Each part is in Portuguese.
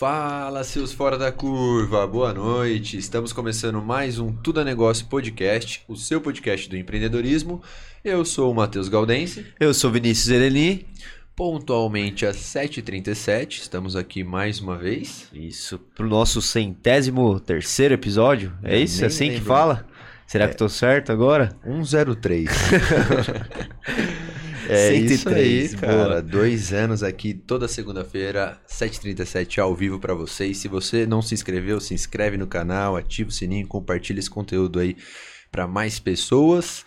Fala, seus fora da curva, boa noite. Estamos começando mais um Tudo é Negócio Podcast, o seu podcast do empreendedorismo. Eu sou o Matheus Galdense. Eu sou Vinícius Ereni. Pontualmente às 7h37, estamos aqui mais uma vez. Isso, pro nosso centésimo terceiro episódio. É Eu isso? É assim que lembro. fala? Será que tô certo agora? 103. É 103, isso aí, cara. boa. Dois anos aqui, toda segunda-feira, 7h37 ao vivo pra vocês. Se você não se inscreveu, se inscreve no canal, ativa o sininho, compartilha esse conteúdo aí pra mais pessoas.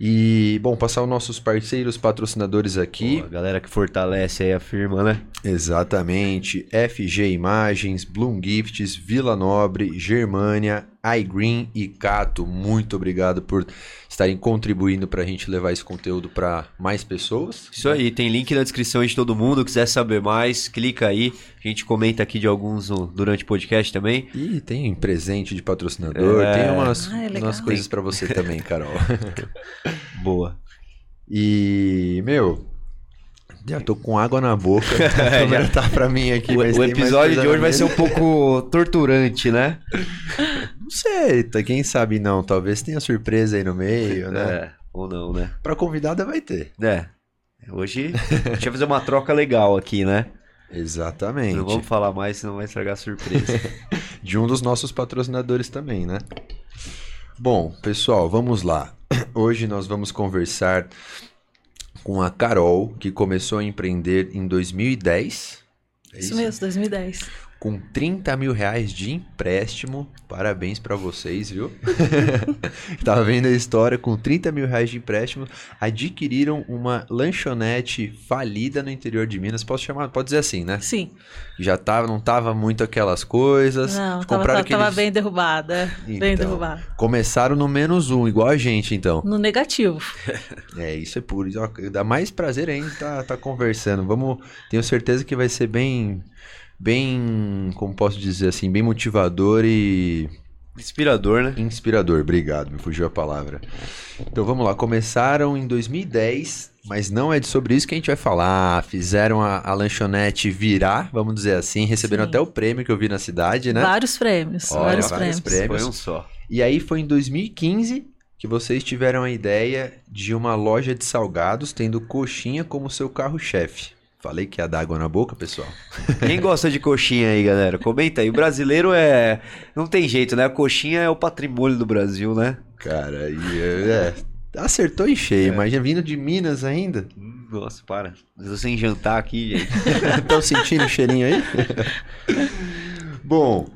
E, bom, passar os nossos parceiros, patrocinadores aqui. Pô, a galera que fortalece aí a firma, né? Exatamente. FG Imagens, Bloom Gifts, Vila Nobre, Germânia, iGreen e Cato. Muito obrigado por estarem contribuindo para a gente levar esse conteúdo para mais pessoas. Isso aí, tem link na descrição aí de todo mundo. Quiser saber mais, clica aí. A gente comenta aqui de alguns no- durante o podcast também. E tem presente de patrocinador, É. tem umas, Ah, é umas coisas para você também, Carol. Boa. E, meu, já tô com água na boca. A câmera tá para mim aqui. O, mas o episódio de hoje vai ser um pouco torturante, né? Não sei, tá- quem sabe não. Talvez tenha surpresa aí no meio, né? É, ou não, né? Pra convidada vai ter. É. Hoje a gente vai fazer uma troca legal aqui, né? Exatamente. Não vamos falar mais, senão vai estragar a surpresa. De um dos nossos patrocinadores também, né? Bom, pessoal, vamos lá. Hoje nós vamos conversar com a Carol, que começou a empreender em 2010. É Isso mesmo, 2010. Com 30 mil reais de empréstimo. Parabéns pra vocês, viu? Tava vendo a história. Com 30 mil reais de empréstimo, adquiriram uma lanchonete falida no interior de Minas. Posso chamar? Pode dizer assim, né? Sim. Já tava, não tava muito aquelas coisas. Não, tava, tava, tava aqueles- bem derrubada. bem Então, derrubada. Começaram no menos um, igual a gente, então. No negativo. É, isso é puro. Dá mais prazer ainda tá, tá conversando. Vamos. Tenho certeza que vai ser bem. Bem. Como posso dizer assim? Bem motivador e Inspirador, né? inspirador. Obrigado, me fugiu a palavra. Então vamos lá. Começaram em 2010, mas não é de sobre isso que a gente vai falar. Fizeram a, a lanchonete virar, vamos dizer assim. Receberam Sim. até o prêmio que eu vi na cidade, né? Vários prêmios. Olha, vários, vários prêmios. prêmios. Foi um só. E aí foi em 2015 que vocês tiveram a ideia de uma loja de salgados tendo coxinha como seu carro-chefe. Falei que ia dar água na boca, pessoal. Quem gosta de coxinha aí, galera? Comenta aí. O brasileiro é. Não tem jeito, né? A coxinha é o patrimônio do Brasil, né? Cara, e é, acertou em cheio. Imagina vindo de Minas ainda. Nossa, para. Estou sem jantar aqui, gente. Estão sentindo o cheirinho aí? Bom,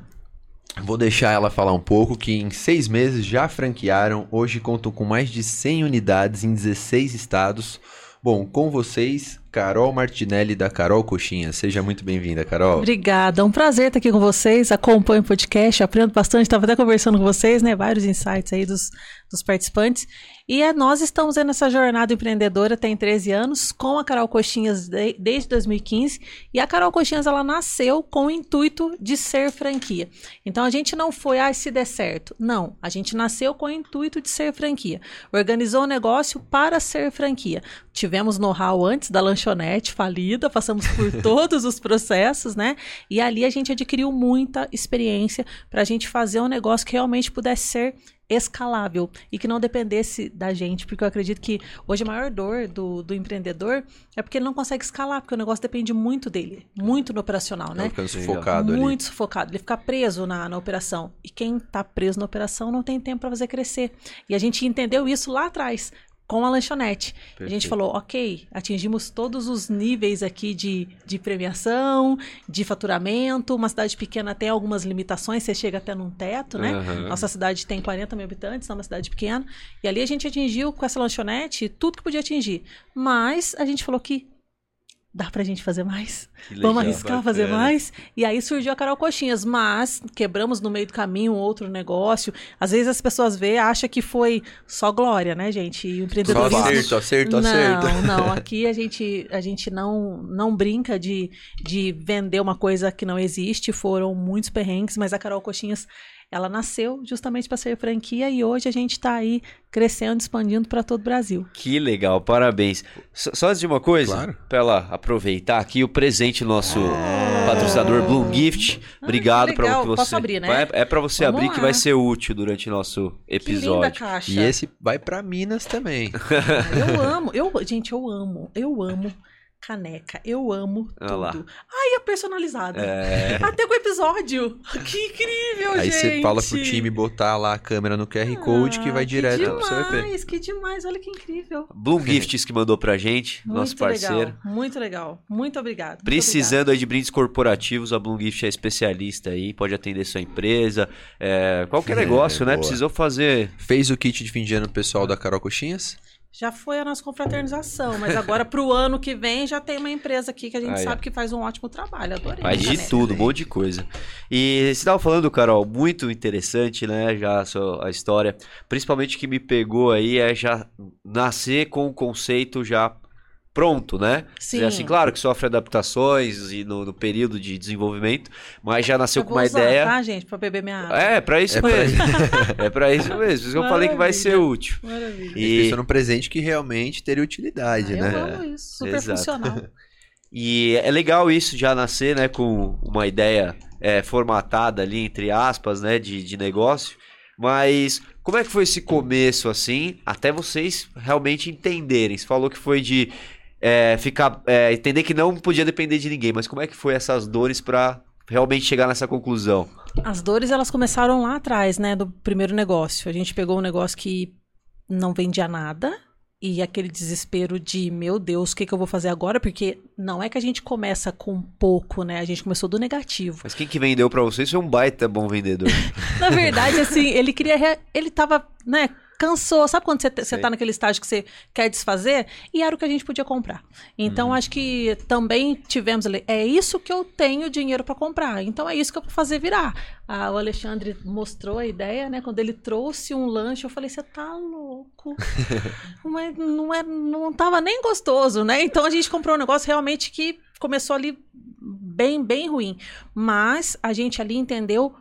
vou deixar ela falar um pouco que em seis meses já franquearam. Hoje contam com mais de 100 unidades em 16 estados. Bom, com vocês, Carol Martinelli da Carol Coxinha. Seja muito bem-vinda, Carol. Obrigada, é um prazer estar aqui com vocês. Acompanho o podcast, aprendo bastante. Estava até conversando com vocês, né? Vários insights aí dos, dos participantes. E é, nós estamos aí nessa jornada empreendedora, tem 13 anos, com a Carol Coxinhas de- desde 2015. E a Carol Coxinhas, ela nasceu com o intuito de ser franquia. Então a gente não foi, ah, se der certo. Não, a gente nasceu com o intuito de ser franquia. Organizou o negócio para ser franquia. Tivemos know-how antes da lanchonete falida, passamos por todos os processos, né? E ali a gente adquiriu muita experiência para a gente fazer um negócio que realmente pudesse ser escalável e que não dependesse da gente, porque eu acredito que hoje a maior dor do, do empreendedor é porque ele não consegue escalar, porque o negócio depende muito dele, muito no operacional, né? ficando sufocado ali. muito sufocado, ele fica preso na, na operação. E quem está preso na operação não tem tempo para fazer crescer. E a gente entendeu isso lá atrás. Com a lanchonete. A gente Perfeito. falou, ok, atingimos todos os níveis aqui de, de premiação, de faturamento. Uma cidade pequena tem algumas limitações, você chega até num teto, né? Aham. Nossa cidade tem 40 mil habitantes, é uma cidade pequena. E ali a gente atingiu com essa lanchonete tudo que podia atingir. Mas a gente falou que dá pra gente fazer mais. Legal, Vamos arriscar fazer bacana. mais? E aí surgiu a Carol Coxinhas, mas quebramos no meio do caminho outro negócio. Às vezes as pessoas vê, acham que foi só glória, né, gente? E o Só empreendedorismo... acerto, acerto, acerto. Não, não. Aqui a gente, a gente não, não brinca de, de vender uma coisa que não existe. Foram muitos perrengues, mas a Carol Coxinhas ela nasceu justamente para ser franquia e hoje a gente está aí crescendo, expandindo para todo o Brasil. Que legal, parabéns. Só, só antes de uma coisa, Claro. para ela aproveitar aqui o presente nosso patrocinador Bloom Gift. Obrigado Ah, que para que você. Posso abrir, né? É, é para você Vamos abrir que lá. vai ser útil durante o nosso Que linda episódio. caixa. E esse vai pra Minas também. Eu amo, eu, gente, eu amo, eu amo caneca, eu amo Olha lá. tudo. Ai, é personalizada. É. Até com o episódio. Que incrível, Aí gente. você fala pro time botar lá a câmera no QR Code que vai Ah, direto que pro seu EP. demais, que demais, olha que incrível. Bloom Gifts que mandou pra gente, nosso Muito parceiro. legal, muito legal. Muito obrigado. muito Precisando aí de brindes corporativos, a Bloom Gift é especialista aí, pode atender sua empresa, é, qualquer É, negócio, né? boa. Precisou fazer. Fez o kit de fim de ano pro pessoal da Carol Coxinhas? Já foi a nossa confraternização, mas agora pro ano que vem já tem uma empresa aqui que a gente sabe que faz um ótimo trabalho. Adorei. Faz de tudo, um monte de coisa. E você estava falando, Carol, muito interessante, né? Já a, sua- a história. Principalmente o que me pegou aí é já nascer com o conceito já pronto, né? Sim. É assim, claro que sofre adaptações e no, no período de desenvolvimento, mas já nasceu Eu com uma usar, ideia. Tá, gente, pra beber minha água. É, pra isso É pra mesmo. é pra isso mesmo. Por isso que eu falei que vai ser útil. Maravilha. E... Pensou num presente que realmente teria utilidade, Ah, eu né? amo isso, super Exato. funcional. e é legal isso já nascer, né, com uma ideia é, formatada ali, entre aspas, né, de, de negócio. Mas como é que foi esse começo, assim, até vocês realmente entenderem? Você falou que foi de é, ficar, é, entender que não podia depender de ninguém, mas como é que foi essas dores pra realmente chegar nessa conclusão? As dores, elas começaram lá atrás, né, do primeiro negócio. A gente pegou um negócio que não vendia nada e aquele desespero de, meu Deus, o que, que eu vou fazer agora? Porque não é que a gente começa com pouco, né? A gente começou do negativo. Mas quem que vendeu pra vocês foi um baita bom vendedor. Na verdade, assim, ele queria. Ele tava, né? Cansou. Sabe quando você, você Sei. tá naquele estágio que você quer desfazer? E era o que a gente podia comprar. Então, Uhum. acho que também tivemos ali. É isso que eu tenho dinheiro para comprar. Então, é isso que eu vou fazer virar. Ah, o Alexandre mostrou a ideia, né? Quando ele trouxe um lanche, eu falei: você tá louco. Mas não, é, não tava nem gostoso, né? Então, a gente comprou um negócio realmente que começou ali bem, bem ruim. Mas a gente ali entendeu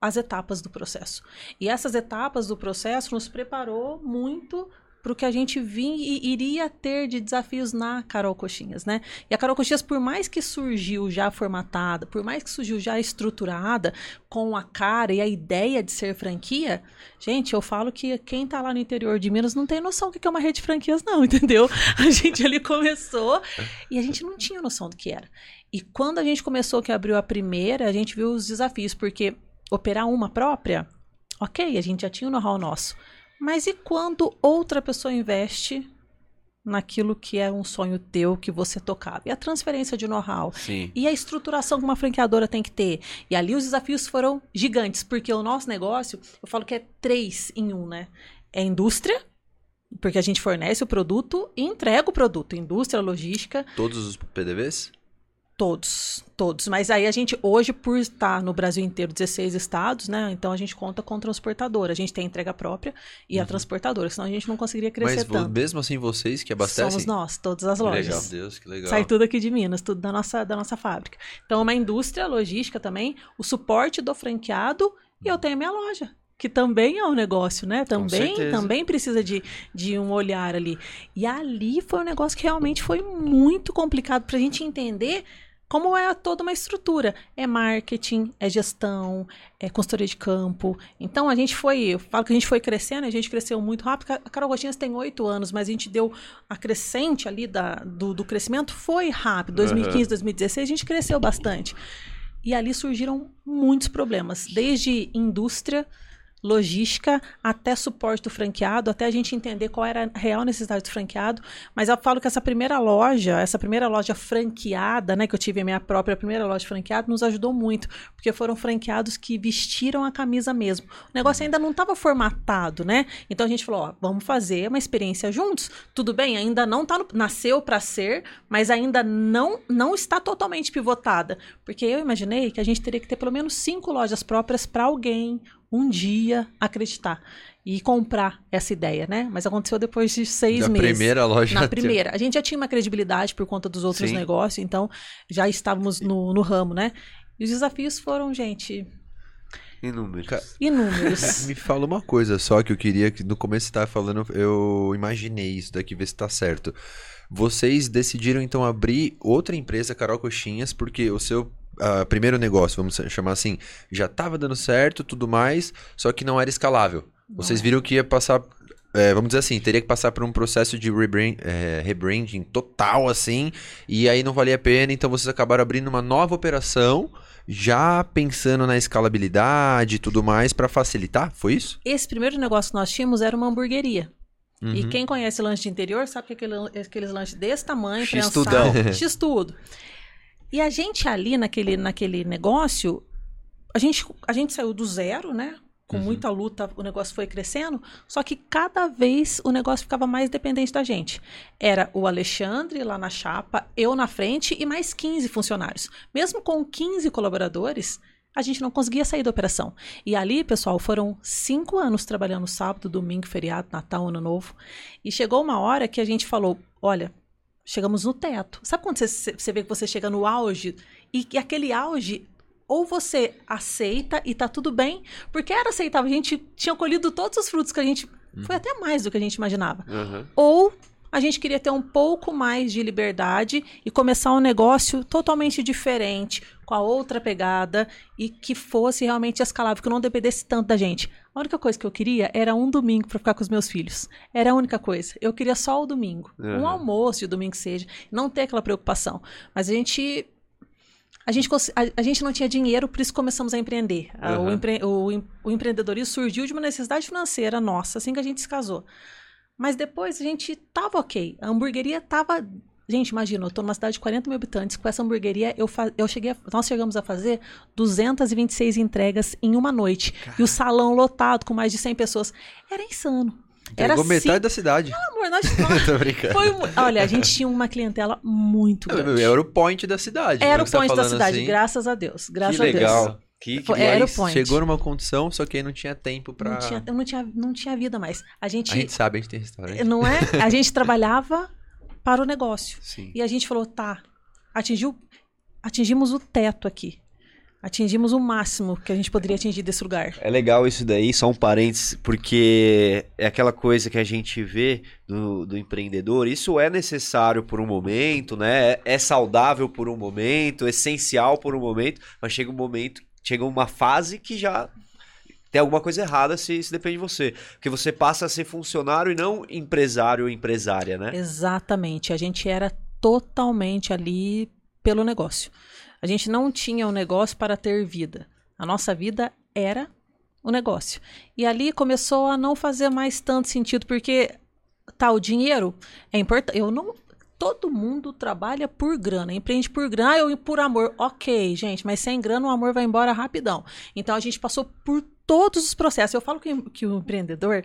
as etapas do processo. E essas etapas do processo nos preparou muito para o que a gente vinha e iria ter de desafios na Carol Coxinhas, né? E a Carol Coxinhas, por mais que surgiu já formatada, por mais que surgiu já estruturada, com a cara e a ideia de ser franquia, gente, eu falo que quem tá lá no interior de Minas não tem noção do que é uma rede de franquias, não, entendeu? A gente ali começou e a gente não tinha noção do que era. E quando a gente começou, que abriu a primeira, a gente viu os desafios, porque operar uma própria, ok, a gente já tinha o know-how nosso. Mas e quando outra pessoa investe naquilo que é um sonho teu que você tocava? E a transferência de know-how? E a estruturação que uma franqueadora tem que ter? E ali os desafios foram gigantes, porque o nosso negócio, eu falo que é três em um, né? É indústria, porque a gente fornece o produto e entrega o produto. Indústria, logística, Todos os PDVs? Todos, todos. Mas aí a gente, hoje, por estar no Brasil inteiro, 16 estados, né? Então a gente conta com transportadora. A gente tem a entrega própria e a transportadora, senão a gente não conseguiria crescer Mas tanto. mesmo assim vocês que abastecem? Somos nós, todas as lojas. Legal, Deus, que legal. Sai tudo aqui de Minas, tudo da nossa, da nossa fábrica. Então, é uma indústria logística também, o suporte do franqueado e eu tenho a minha loja. Que também é um negócio, né? Também, também precisa de, de um olhar ali. E ali foi um negócio que realmente foi muito complicado pra gente entender como é toda uma estrutura. É marketing, é gestão, é consultoria de campo. Então a gente foi, eu falo que a gente foi crescendo, a gente cresceu muito rápido. A Carol Gotinhas tem oito anos, mas a gente deu a crescente ali da, do, do crescimento foi rápido. 2015, 2016, a gente cresceu bastante. E ali surgiram muitos problemas, desde indústria, logística, até suporte do franqueado, até a gente entender qual era a real necessidade do franqueado. Mas eu falo que essa primeira loja, essa primeira loja franqueada, né, que eu tive a minha própria primeira loja franqueada, nos ajudou muito, porque foram franqueados que vestiram a camisa mesmo. O negócio ainda não estava formatado, né? Então a gente falou, ó, vamos fazer uma experiência juntos. Tudo bem, ainda não tá no, nasceu para ser, mas ainda não não está totalmente pivotada, porque eu imaginei que a gente teria que ter pelo menos cinco lojas próprias para alguém um dia acreditar e comprar essa ideia, né? Mas aconteceu depois de seis Da meses. primeira loja. Na primeira. A gente já tinha uma credibilidade por conta dos outros Sim. negócios, então já estávamos no, no ramo, né? E os desafios foram, gente. Inúmeros. Inúmeros. Me fala uma coisa só que eu queria que no começo você tava falando, eu imaginei isso daqui, ver se tá certo. Vocês decidiram então abrir outra empresa, Carol Coxinhas, porque o seu ah, primeiro negócio, vamos chamar assim, já tava dando certo, tudo mais, só que não era escalável. Vocês viram que ia passar, é, vamos dizer assim, teria que passar por um processo de rebrand, é, rebranding total assim, e aí não valia a pena, então vocês acabaram abrindo uma nova operação, já pensando na escalabilidade e tudo mais para facilitar, foi isso? Esse primeiro negócio que nós tínhamos era uma hamburgueria. E Uhum. quem conhece lanche de interior sabe que aquele, aqueles lanches desse tamanho, X-tudão. X-tudo. E a gente ali naquele, naquele negócio, a gente, a gente saiu do zero, né? Com Uhum. muita luta, o negócio foi crescendo. Só que cada vez o negócio ficava mais dependente da gente. Era o Alexandre lá na chapa, eu na frente e mais 15 funcionários. Mesmo com 15 colaboradores, a gente não conseguia sair da operação. E ali, pessoal, foram cinco anos trabalhando sábado, domingo, feriado, Natal, Ano Novo. E chegou uma hora que a gente falou: olha, chegamos no teto. Sabe quando você, você vê que você chega no auge e que aquele auge. Ou você aceita e tá tudo bem, porque era aceitável. A gente tinha colhido todos os frutos que a gente. Foi até mais do que a gente imaginava Aham. ou a gente queria ter um pouco mais de liberdade e começar um negócio totalmente diferente, com a outra pegada e que fosse realmente escalável, que não dependesse tanto da gente. A única coisa que eu queria era um domingo para ficar com os meus filhos. Era a única coisa. Eu queria só o domingo. Uhum. Um almoço de domingo que seja. Não ter aquela preocupação. Mas a gente. A gente, a, gente não tinha dinheiro, por isso começamos a empreender. Ah, O, Uhum. empre- o o empreendedorismo surgiu de uma necessidade financeira nossa, assim que a gente se casou. Mas depois a gente tava ok. A hamburgueria tava. Gente, imagina, eu tô numa cidade de 40 mil habitantes. Com essa hamburgueria, eu, fa... eu cheguei a... nós chegamos a fazer 226 entregas em uma noite. E o salão lotado com mais de 100 pessoas. Era insano. Era Pegou metade assim, da cidade. amor, nós... Tô brincando. foi um- Olha, a gente tinha uma clientela muito grande. Era o point da cidade. Era né, o tá point da cidade, assim. graças a Deus. Graças Que a Deus. Que, que Foi- era o Mas point. Chegou numa condição, só que aí não tinha tempo pra. Não tinha, eu não tinha, não tinha vida mais. A gente, A gente sabe, a gente tem restaurante. não é? A gente trabalhava para o negócio. Sim. E a gente falou, tá, atingiu, atingimos o teto aqui. Atingimos o máximo que a gente poderia atingir desse lugar. É legal isso daí, só um parênteses, porque é aquela coisa que a gente vê do, do empreendedor. Isso é necessário por um momento, né? É, é saudável por um momento, essencial por um momento, mas chega um momento, chega uma fase que já tem alguma coisa errada se, se depende de você. Porque você passa a ser funcionário e não empresário ou empresária, né? Exatamente. A gente era totalmente ali pelo negócio. A gente não tinha o negócio para ter vida. A nossa vida era o negócio. E ali começou a não fazer mais tanto sentido, porque tá, o dinheiro é importante. Eu não. Todo mundo trabalha por grana, empreende por grana, ah, eu por amor. Ok, gente, mas sem grana o amor vai embora rapidão. Então a gente passou por todos os processos. Eu falo que, que o empreendedor,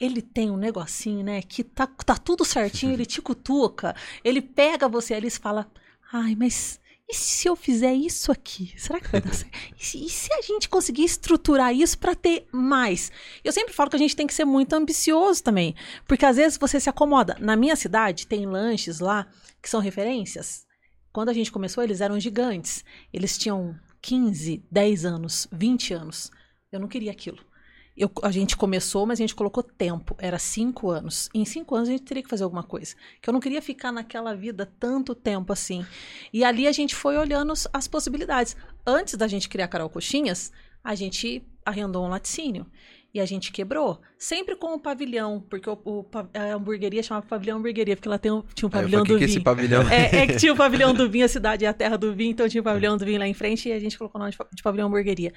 ele tem um negocinho, né, que tá, tá tudo certinho, ele te cutuca, ele pega você ali e fala, ai, mas e se eu fizer isso aqui? Será que vai dar certo? E se, a gente conseguir estruturar isso para ter mais? Eu sempre falo que a gente tem que ser muito ambicioso também, porque às vezes você se acomoda. Na minha cidade tem lanches lá que são referências. Quando a gente começou, eles eram gigantes. Eles tinham 15, 10 anos, 20 anos. Eu não queria aquilo. Eu- a gente começou, mas a gente colocou tempo. Era cinco anos. Em cinco anos a gente teria que fazer alguma coisa. Que eu não queria ficar naquela vida tanto tempo assim. E ali a gente foi olhando as- possibilidades. Antes da gente criar Carol Coxinhas, a gente arrendou um laticínio. E a gente quebrou. Sempre com o pavilhão, porque o, o a hamburgueria chamava pavilhão hamburgueria, porque ela tem um- tinha um pavilhão falei, do que que é esse vinho. pavilhão? É, é que tinha o pavilhão do vinho, a cidade é a terra do vinho, então tinha o pavilhão do vinho lá em frente e a gente colocou o nome de, de pavilhão hamburgueria.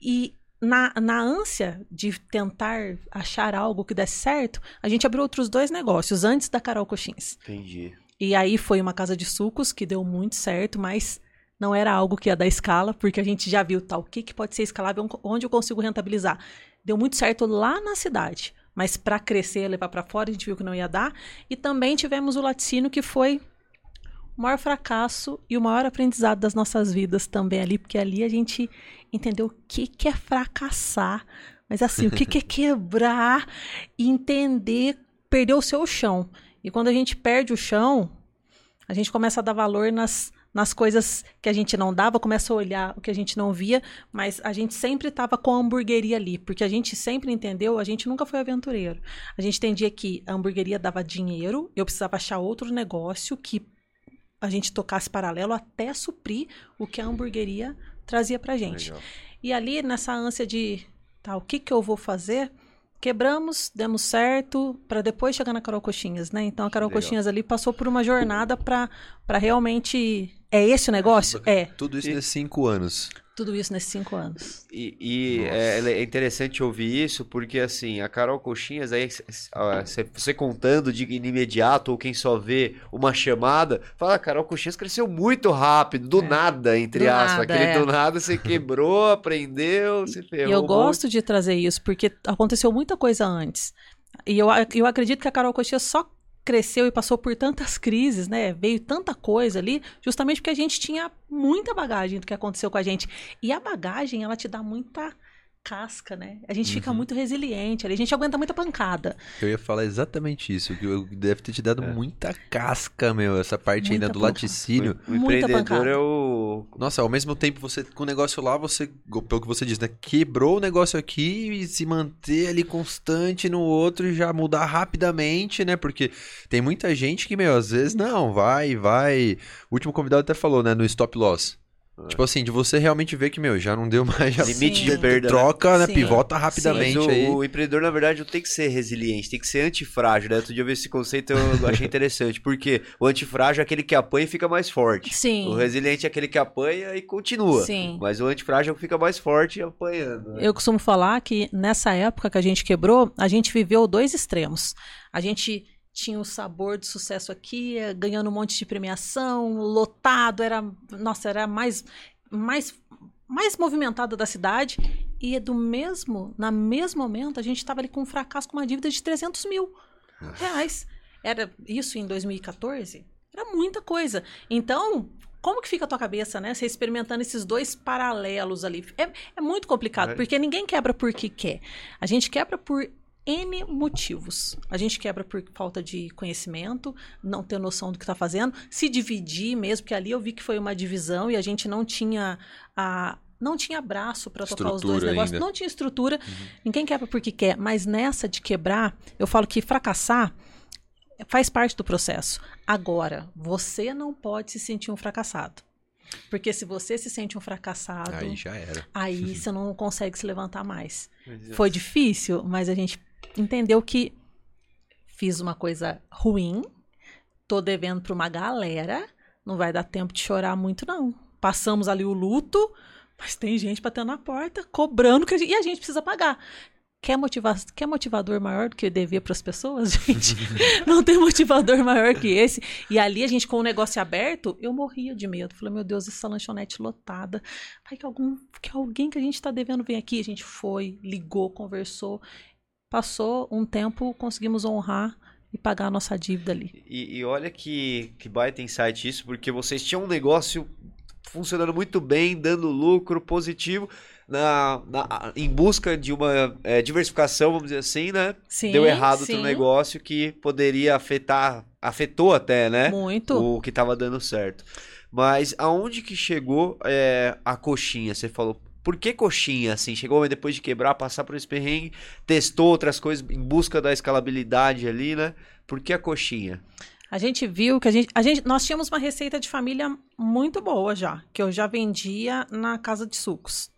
E na, na ânsia de tentar achar algo que desse certo, a gente abriu outros dois negócios antes da Carol Coxins. Entendi. E aí foi uma casa de sucos que deu muito certo, mas não era algo que ia dar escala, porque a gente já viu tal, o que, que pode ser escalável, onde eu consigo rentabilizar. Deu muito certo lá na cidade, mas para crescer, levar para fora, a gente viu que não ia dar. E também tivemos o laticínio, que foi o maior fracasso e o maior aprendizado das nossas vidas também ali, porque ali a gente entendeu o que, que é fracassar, mas assim, o que, que é quebrar e entender, perder o seu chão. E quando a gente perde o chão, a gente começa a dar valor nas, nas coisas que a gente não dava, começa a olhar o que a gente não via, mas a gente sempre estava com a hamburgueria ali, porque a gente sempre entendeu, a gente nunca foi aventureiro. A gente entendia que a hamburgueria dava dinheiro, eu precisava achar outro negócio que a gente tocasse paralelo até suprir o que a hamburgueria trazia pra gente. Legal. E ali, nessa ânsia de, tá, o que que eu vou fazer? Quebramos, demos certo, para depois chegar na Carol Coxinhas, né? Então a Carol Legal. Coxinhas ali passou por uma jornada para realmente. É esse o negócio? É. Tudo isso E- nesses cinco anos. Tudo isso nesses cinco anos. E, e é, é interessante ouvir isso, porque assim, a Carol Coxinhas, aí, ah, você contando de imediato, ou quem só vê uma chamada, fala, a Carol Coxinhas cresceu muito rápido, do É. nada, entre Do aspas. nada, Aquele é. do nada você quebrou, aprendeu, se ferrou. E eu gosto de trazer isso, porque aconteceu muita coisa antes. E eu, eu acredito que a Carol Coxinha só cresceu e passou por tantas crises, né? Veio tanta coisa ali, justamente porque a gente tinha muita bagagem do que aconteceu com a gente. E a bagagem, ela te dá muita casca, né? A gente fica Uhum. muito resiliente, ali, a gente aguenta muita pancada. Eu ia falar exatamente isso, que eu- deve ter te dado É. muita casca, meu, essa parte ainda Muita do pancada. laticínio. O Muita empreendedor pancada. é o. Nossa, ao mesmo tempo, você com o negócio lá, você, pelo que você diz, né? Quebrou o negócio aqui e se manter ali constante no outro e já mudar rapidamente, né? Porque tem muita gente que, meu, às vezes não, vai, vai. O último convidado até falou, né? No stop loss. É. Tipo assim, de você realmente ver que, meu, já não deu mais. Já Limite Sim. de perda. né? troca, né? Sim. Pivota Mas rapidamente o, aí. o empreendedor, na verdade, não tem que ser resiliente, tem que ser antifrágil, né? Outro dia eu vi esse conceito eu achei interessante, porque o antifrágil é aquele que apanha e fica mais forte. Sim. O resiliente é aquele que apanha e continua. Sim. Mas o antifrágil é o que fica mais forte apanhando. né? Eu costumo falar que nessa época que a gente quebrou, a gente viveu dois extremos. A gente tinha o sabor de sucesso aqui, eh, ganhando um monte de premiação, lotado, era, nossa, era mais mais mais movimentado da cidade e do mesmo, na mesmo momento, a gente estava ali com um fracasso com uma dívida de 300 mil reais. Era isso em 2014? Era muita coisa. Então, como que fica a tua cabeça, né? Você experimentando esses dois paralelos ali. É, é muito complicado, É. porque ninguém quebra porque quer. A gente quebra por N motivos. A gente quebra por falta de conhecimento, não ter noção do que está fazendo, se dividir mesmo, porque ali eu vi que foi uma divisão e a gente não tinha a. Não tinha braço para tocar os dois Estrutura negócios, ainda. não tinha estrutura. Ninguém quebra porque quer, mas nessa de quebrar, eu falo que fracassar faz parte do processo. Agora, você não pode se sentir um fracassado. Porque se você se sente um fracassado, Aí já era. aí você não consegue se levantar mais. Foi difícil, mas a gente entendeu que fiz uma coisa ruim, tô devendo para uma galera, não vai dar tempo de chorar muito não. Passamos ali o luto, mas tem gente batendo na porta, cobrando que a gente, e a gente precisa pagar. Quer, motiva quer motivador maior do que dever para as pessoas, gente? Não tem motivador maior que esse. E ali a gente com o negócio aberto, eu morria de medo. Falei, meu Deus, essa lanchonete lotada. Vai que, algum, que alguém que a gente está devendo vem aqui. A gente foi, ligou, conversou. Passou um tempo, conseguimos honrar e pagar a nossa dívida ali. E, e olha que, que baita insight isso, porque vocês tinham um negócio funcionando muito bem, dando lucro positivo, na, na- em busca de uma é, diversificação, vamos dizer assim, né? Sim, Deu errado sim, outro negócio que poderia afetar, afetou até, né? Muito. O que estava dando certo. Mas aonde que chegou é, a coxinha? Você falou, por que coxinha? Assim, chegou depois de quebrar, passar por esse perrengue, testou outras coisas em busca da escalabilidade ali, né? Por que a coxinha? A gente viu que a gente, a gente. Nós tínhamos uma receita de família muito boa já, que eu já vendia na casa de sucos.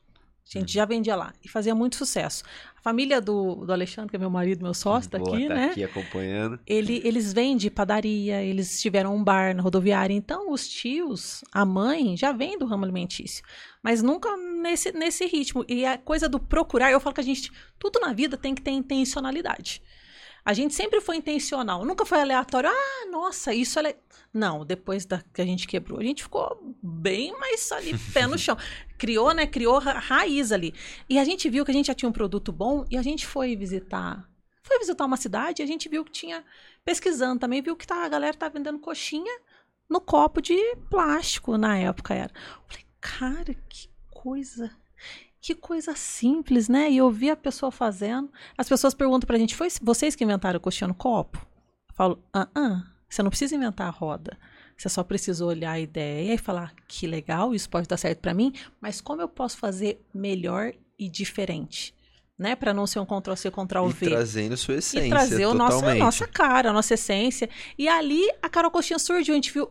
A gente já vendia lá e fazia muito sucesso. A família do, do Alexandre, que é meu marido, meu sócio, tá Boa, aqui, tá né? aqui acompanhando. Ele, eles vêm de padaria, eles tiveram um bar na rodoviária. Então, os tios, a mãe, já vem do ramo alimentício. Mas nunca nesse, nesse ritmo. E a coisa do procurar, eu falo que a gente, tudo na vida tem que ter intencionalidade. A gente sempre foi intencional, nunca foi aleatório. Ah, nossa, isso é. le-". Não, depois da, que a gente quebrou, a gente ficou bem mais ali, pé no chão. Criou, né? Criou ra- raiz ali. E a gente viu que a gente já tinha um produto bom e a gente foi visitar. Foi visitar uma cidade e a gente viu que tinha. Pesquisando também, viu que tá, a galera tá vendendo coxinha no copo de plástico na época era. Eu falei, cara, que coisa. Que coisa simples, né? E eu vi a pessoa fazendo. As pessoas perguntam pra gente: foi vocês que inventaram coxinha no copo? Eu falo: ah, ah, você não precisa inventar a roda. Você só precisa olhar a ideia e falar que legal, isso pode dar certo para mim, mas como eu posso fazer melhor e diferente? Né, para não ser um Ctrl C, Ctrl V. E trazendo sua essência. E trazer o nosso, a nossa cara, a nossa essência. E ali a Carol Coxinha surgiu, a gente viu.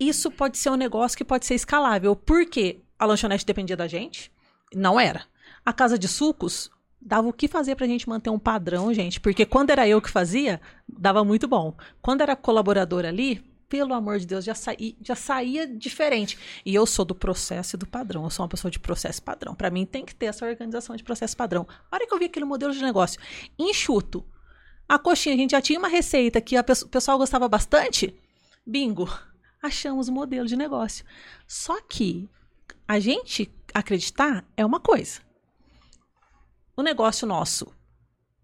Isso pode ser um negócio que pode ser escalável. Porque a lanchonete dependia da gente? Não era. A casa de sucos dava o que fazer pra gente manter um padrão, gente. Porque quando era eu que fazia, dava muito bom. Quando era colaborador ali, pelo amor de Deus, já, saí, já saía diferente. E eu sou do processo e do padrão. Eu sou uma pessoa de processo padrão. Para mim tem que ter essa organização de processo padrão. A hora que eu vi aquele modelo de negócio enxuto, a coxinha, a gente já tinha uma receita que pe o pessoal gostava bastante. Bingo! Achamos o modelo de negócio. Só que a gente acreditar é uma coisa. O negócio nosso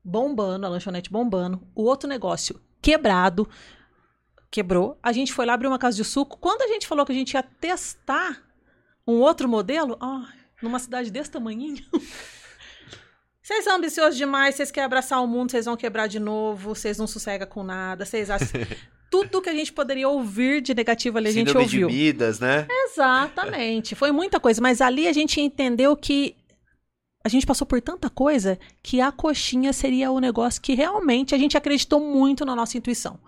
bombando, a lanchonete bombando, o outro negócio quebrado, quebrou. A gente foi lá abrir uma casa de suco. Quando a gente falou que a gente ia testar um outro modelo, oh, numa cidade desse tamanhinho. Vocês são ambiciosos demais, vocês querem abraçar o mundo, vocês vão quebrar de novo, vocês não sossegam com nada, vocês acham... Tudo que a gente poderia ouvir de negativo ali, a gente Síndrome ouviu. de Midas, né? Exatamente. Foi muita coisa, mas ali a gente entendeu que a gente passou por tanta coisa que a coxinha seria o negócio que realmente a gente acreditou muito na nossa intuição.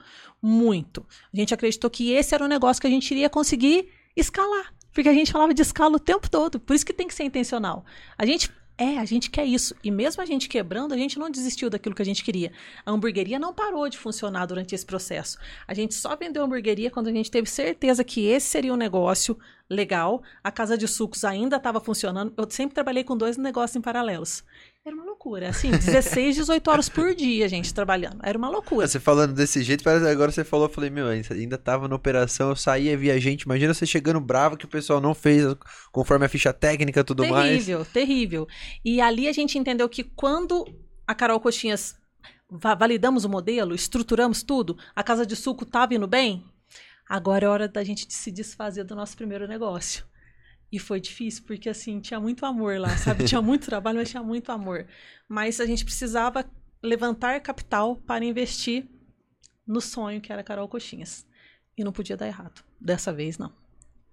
Muito. A gente acreditou que esse era o negócio que a gente iria conseguir escalar. Porque a gente falava de escala o tempo todo. Por isso que tem que ser intencional. A gente. É, a gente quer isso. E mesmo a gente quebrando, a gente não desistiu daquilo que a gente queria. A hamburgueria não parou de funcionar durante esse processo. A gente só vendeu a hamburgueria quando a gente teve certeza que esse seria um negócio legal. A casa de sucos ainda estava funcionando. Eu sempre trabalhei com dois negócios em paralelos. Era uma loucura. Assim, 16, 18 horas por dia, gente, trabalhando. Era uma loucura. Você falando desse jeito, parece agora você falou, eu falei, meu, ainda tava na operação, eu saía, via gente. Imagina você chegando bravo que o pessoal não fez conforme a ficha técnica e tudo terrível, mais. Terrível, terrível. E ali a gente entendeu que quando a Carol Coxinhas validamos o modelo, estruturamos tudo, a casa de suco estava indo bem, agora é hora da gente se desfazer do nosso primeiro negócio. E foi difícil, porque assim, tinha muito amor lá, sabe? Tinha muito trabalho, mas tinha muito amor. Mas a gente precisava levantar capital para investir no sonho que era Carol Coxinhas. E não podia dar errado. Dessa vez, não.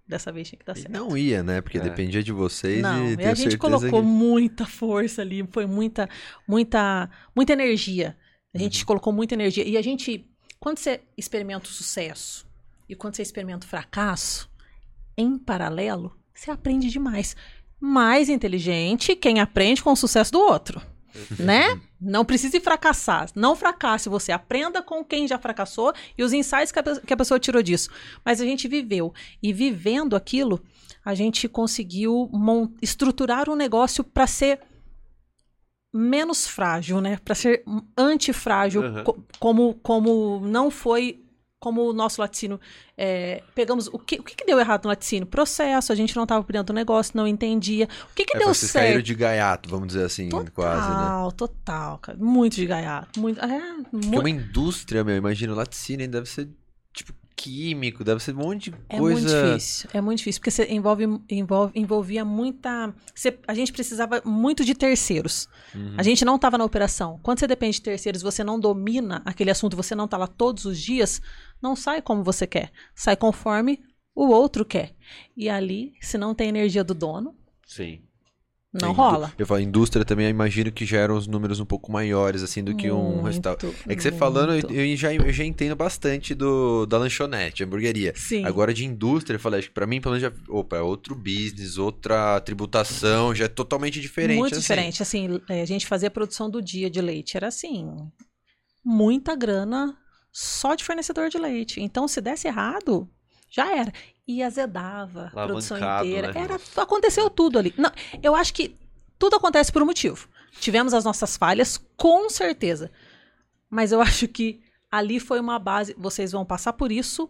Dessa vez tinha que dar E certo. não ia, né? Porque É. dependia de vocês Não, e e tenho a gente colocou que... muita força ali, foi muita, muita, muita energia. A gente Uhum. colocou muita energia. E a gente, quando você experimenta o sucesso e quando você experimenta o fracasso, em paralelo, você aprende demais. Mais inteligente quem aprende com o sucesso do outro, né? Não precise fracassar. Não fracasse você. Aprenda com quem já fracassou e os insights que a, que a pessoa tirou disso. Mas a gente viveu. E vivendo aquilo, a gente conseguiu estruturar um negócio para ser menos frágil, né? Para ser antifrágil, Uhum. co- como, como não foi como o nosso laticínio. é, pegamos. O que, o que, que deu errado no laticínio? Processo, a gente não estava por dentro do negócio, não entendia. O que, que É, deu vocês caíram certo? de gaiato, vamos dizer assim, Total, quase, né? total, cara. Muito de gaiato. Muito, é, Porque mu- uma indústria, meu, imagina, o laticínio deve ser, tipo, químico, deve ser um monte de É coisa... muito difícil, é muito difícil, porque você envolve, envolve, envolvia muita. você- a gente precisava muito de terceiros. Uhum. A gente não estava na operação. Quando você depende de terceiros, você não domina aquele assunto, você não está lá todos os dias, não sai como você quer. Sai conforme o outro quer. E ali, se não tem energia do dono, Sim. Não Tem rola. Eu falo, indústria também, eu imagino que já eram os números um pouco maiores, assim, do que um Muito, restaurante. É que você falando, eu, eu já, eu já entendo bastante do, da lanchonete, hamburgueria. Sim. Agora de indústria, eu falei, acho que pra mim, pelo menos, já, opa, é outro business, outra tributação, já é totalmente diferente. Muito assim. diferente. Assim, é, a gente fazia a produção do dia de leite. Era assim, muita grana só de fornecedor de leite. Então, se desse errado, já era. E azedava a produção inteira. né? Era, aconteceu tudo ali. Não, eu acho que tudo acontece por um motivo. Tivemos as nossas falhas, com certeza. Mas eu acho que ali foi uma base. Vocês vão passar por isso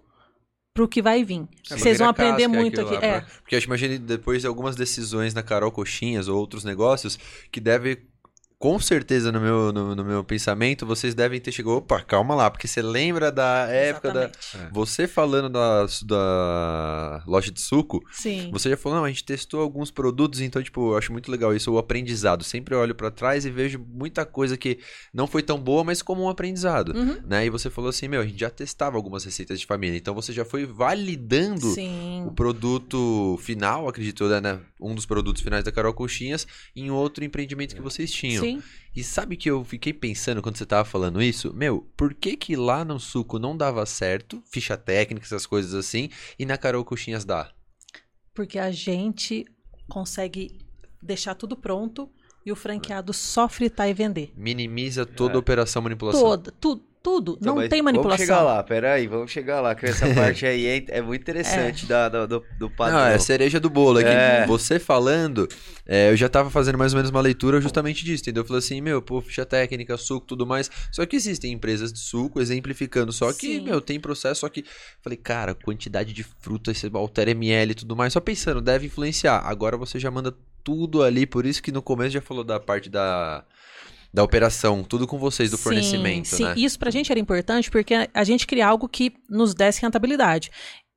pro que vai vir. É, Vocês vão aprender muito aqui. lá, É, pra- Porque eu imagino depois de algumas decisões na Carol Coxinhas ou outros negócios que deve com certeza no meu, no, no meu pensamento, vocês devem ter chegado, opa, calma lá, porque você lembra da época da... Exatamente. Você falando da, da loja de suco, Sim. você já falou, não, a gente testou alguns produtos, então, tipo, eu acho muito legal isso, o aprendizado. Sempre olho pra trás e vejo muita coisa que não foi tão boa, mas como um aprendizado, Uhum. né? E você falou assim, meu, a gente já testava algumas receitas de família, então você já foi validando Sim. o produto final, acredito, né? Um dos produtos finais da Carol Coxinhas em outro empreendimento que vocês tinham. Sim. E sabe que eu fiquei pensando quando você tava falando isso? Meu, por que que lá no suco não dava certo, ficha técnica, essas coisas assim, e na Carol Coxinhas dá? Porque a gente consegue deixar tudo pronto e o franqueado só fritar e vender. Minimiza toda É. a operação manipulação. Toda, tudo, tudo. Então, não tem manipulação. Vamos chegar lá, peraí, vamos chegar lá, que essa parte aí é, é muito interessante da, da- do, do padrão. Não, é a cereja do bolo. É que É. você falando, é, eu já tava fazendo mais ou menos uma leitura justamente disso, entendeu? Eu falei assim, meu, pô, ficha técnica, suco, tudo mais. Só que existem empresas de suco, exemplificando, só que, Sim. meu, tem processo, só que. Falei, cara, quantidade de fruta, você altera ml e tudo mais. Só pensando, deve influenciar. Agora você já manda tudo ali, por isso que no começo já falou da parte da. Da operação, tudo com vocês, do Sim, fornecimento, sim. né? Isso pra gente era importante porque a gente queria algo que nos desse rentabilidade.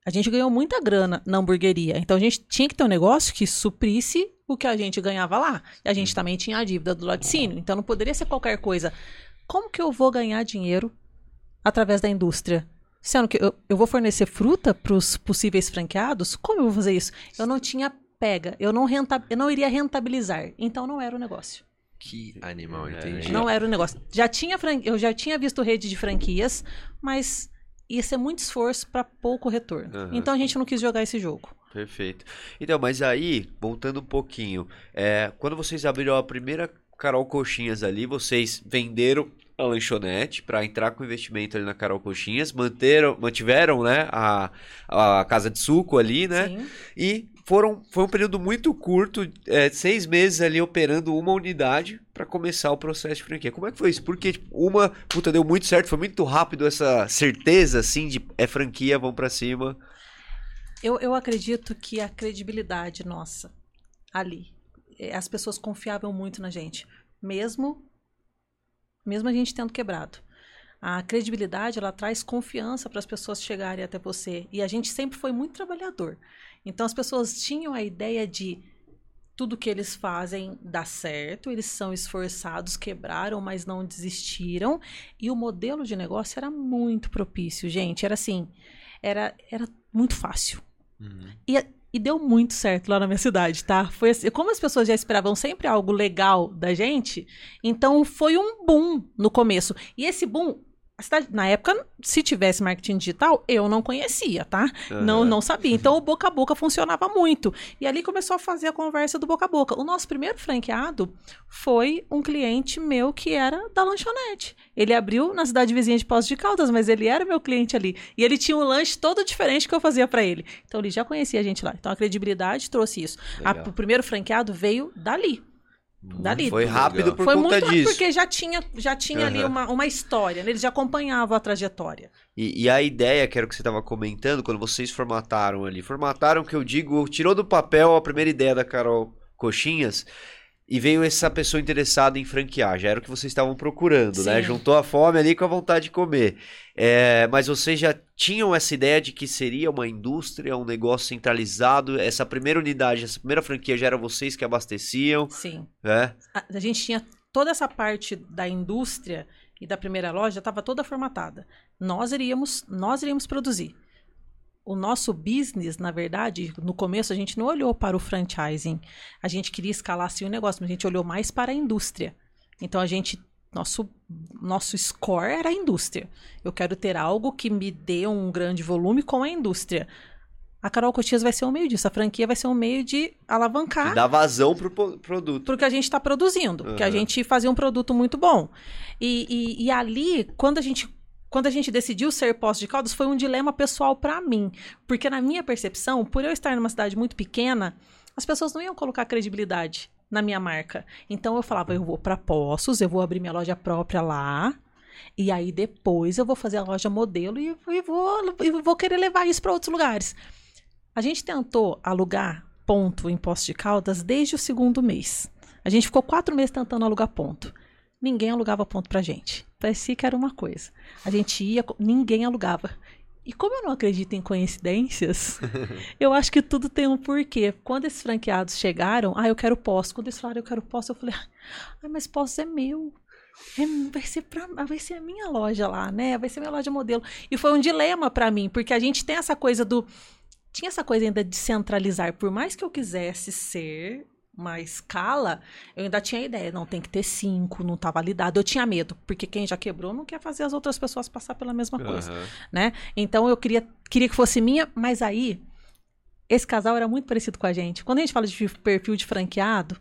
A gente ganhou muita grana na hamburgueria, então a gente tinha que ter um negócio que suprisse o que a gente ganhava lá. E a Uhum. gente também tinha a dívida do laticínio, então não poderia ser qualquer coisa. Como que eu vou ganhar dinheiro através da indústria? Sendo que eu, eu vou fornecer fruta para os possíveis franqueados? Como eu vou fazer isso? Eu não tinha pega, eu não, renta, eu não iria rentabilizar, então não era o negócio. Que animal, É, entendi. Não era o negócio. Já tinha fran- Eu já tinha visto rede de franquias, mas ia ser muito esforço para pouco retorno. Aham. Então a gente não quis jogar esse jogo. Perfeito. Então, mas aí, voltando um pouquinho, é, quando vocês abriram a primeira Carol Coxinhas ali, vocês venderam a lanchonete para entrar com investimento ali na Carol Coxinhas, manteram, mantiveram, né, a, a casa de suco ali, né, Sim. e foram, foi um período muito curto, é, seis meses ali operando uma unidade para começar o processo de franquia. Como é que foi isso? Porque tipo, uma, puta, deu muito certo, foi muito rápido essa certeza, assim, de é franquia, vão para cima. Eu, eu acredito que a credibilidade nossa ali, eh, as pessoas confiavam muito na gente, mesmo mesmo a gente tendo quebrado. A credibilidade ela traz confiança para as pessoas chegarem até você e a gente sempre foi muito trabalhador. Então as pessoas tinham a ideia de tudo que eles fazem dá certo, eles são esforçados, quebraram, mas não desistiram. E o modelo de negócio era muito propício, gente. Era assim, era, era muito fácil. Uhum. E, e deu muito certo lá na minha cidade, tá? Foi assim, como as pessoas já esperavam sempre algo legal da gente, então foi um boom no começo. E esse boom, a cidade, na época, se tivesse marketing digital, eu não conhecia, tá? Não, Aham. não sabia. Então o boca a boca funcionava muito. E ali começou a fazer a conversa do boca a boca. O nosso primeiro franqueado foi um cliente meu que era da lanchonete. Ele abriu na cidade vizinha de Poços de Caldas, mas ele era meu cliente ali. E ele tinha um lanche todo diferente que eu fazia pra ele. Então ele já conhecia a gente lá. Então a credibilidade trouxe isso. A- o primeiro franqueado veio dali. Dali. Foi rápido por Foi conta muito disso. porque já tinha, já tinha ali Aham. uma, uma história. né? Ele já acompanhava a trajetória. E, e a ideia, que era o que você estava comentando, quando vocês formataram ali, formataram que eu digo, tirou do papel a primeira ideia da Carol Coxinhas e veio essa pessoa interessada em franquear, já era o que vocês estavam procurando, né? Sim. Juntou a fome ali com a vontade de comer. É, mas vocês já tinham essa ideia de que seria uma indústria, um negócio centralizado, essa primeira unidade, essa primeira franquia já era vocês que abasteciam, Sim. né? a, a gente tinha toda essa parte da indústria e da primeira loja estava toda formatada. Nós iríamos, nós iríamos produzir. O nosso business, na verdade, no começo a gente não olhou para o franchising. A gente queria escalar sim o negócio, mas a gente olhou mais para a indústria. Então a gente nosso nosso score era a indústria. Eu quero ter algo que me dê um grande volume com a indústria. A Carol Cotias vai ser um meio disso. A franquia vai ser um meio de alavancar Que dá vazão pro po- produto. porque a gente está produzindo, porque a Aham. gente fazia um produto muito bom. E, e, e ali, quando a gente quando a gente decidiu ser Poços de Caldas, foi um dilema pessoal para mim, porque na minha percepção, por eu estar numa cidade muito pequena, as pessoas não iam colocar credibilidade na minha marca. Então eu falava, eu vou para Poços, eu vou abrir minha loja própria lá. E aí depois eu vou fazer a loja modelo e, e vou, e vou querer levar isso para outros lugares. A gente tentou alugar ponto em Poços de Caldas desde o segundo mês. A gente ficou quatro meses tentando alugar ponto. Ninguém alugava ponto pra gente. Parecia que era uma coisa. A gente ia, ninguém alugava. E como eu não acredito em coincidências, eu acho que tudo tem um porquê. Quando esses franqueados chegaram, ah, eu quero posto. Quando eles falaram, eu quero posto, eu falei, ah, mas posto é meu. É, vai, ser pra, vai ser a minha loja lá, né? Vai ser minha loja modelo. E foi um dilema para mim, porque a gente tem essa coisa do. Tinha essa coisa ainda de centralizar. Por mais que eu quisesse ser uma escala, eu ainda tinha ideia, não tem que ter cinco, não tá validado. Eu tinha medo, porque quem já quebrou não quer fazer as outras pessoas passar pela mesma coisa, uhum. né? Então eu queria, queria que fosse minha, mas aí esse casal era muito parecido com a gente. Quando a gente fala de perfil de franqueado,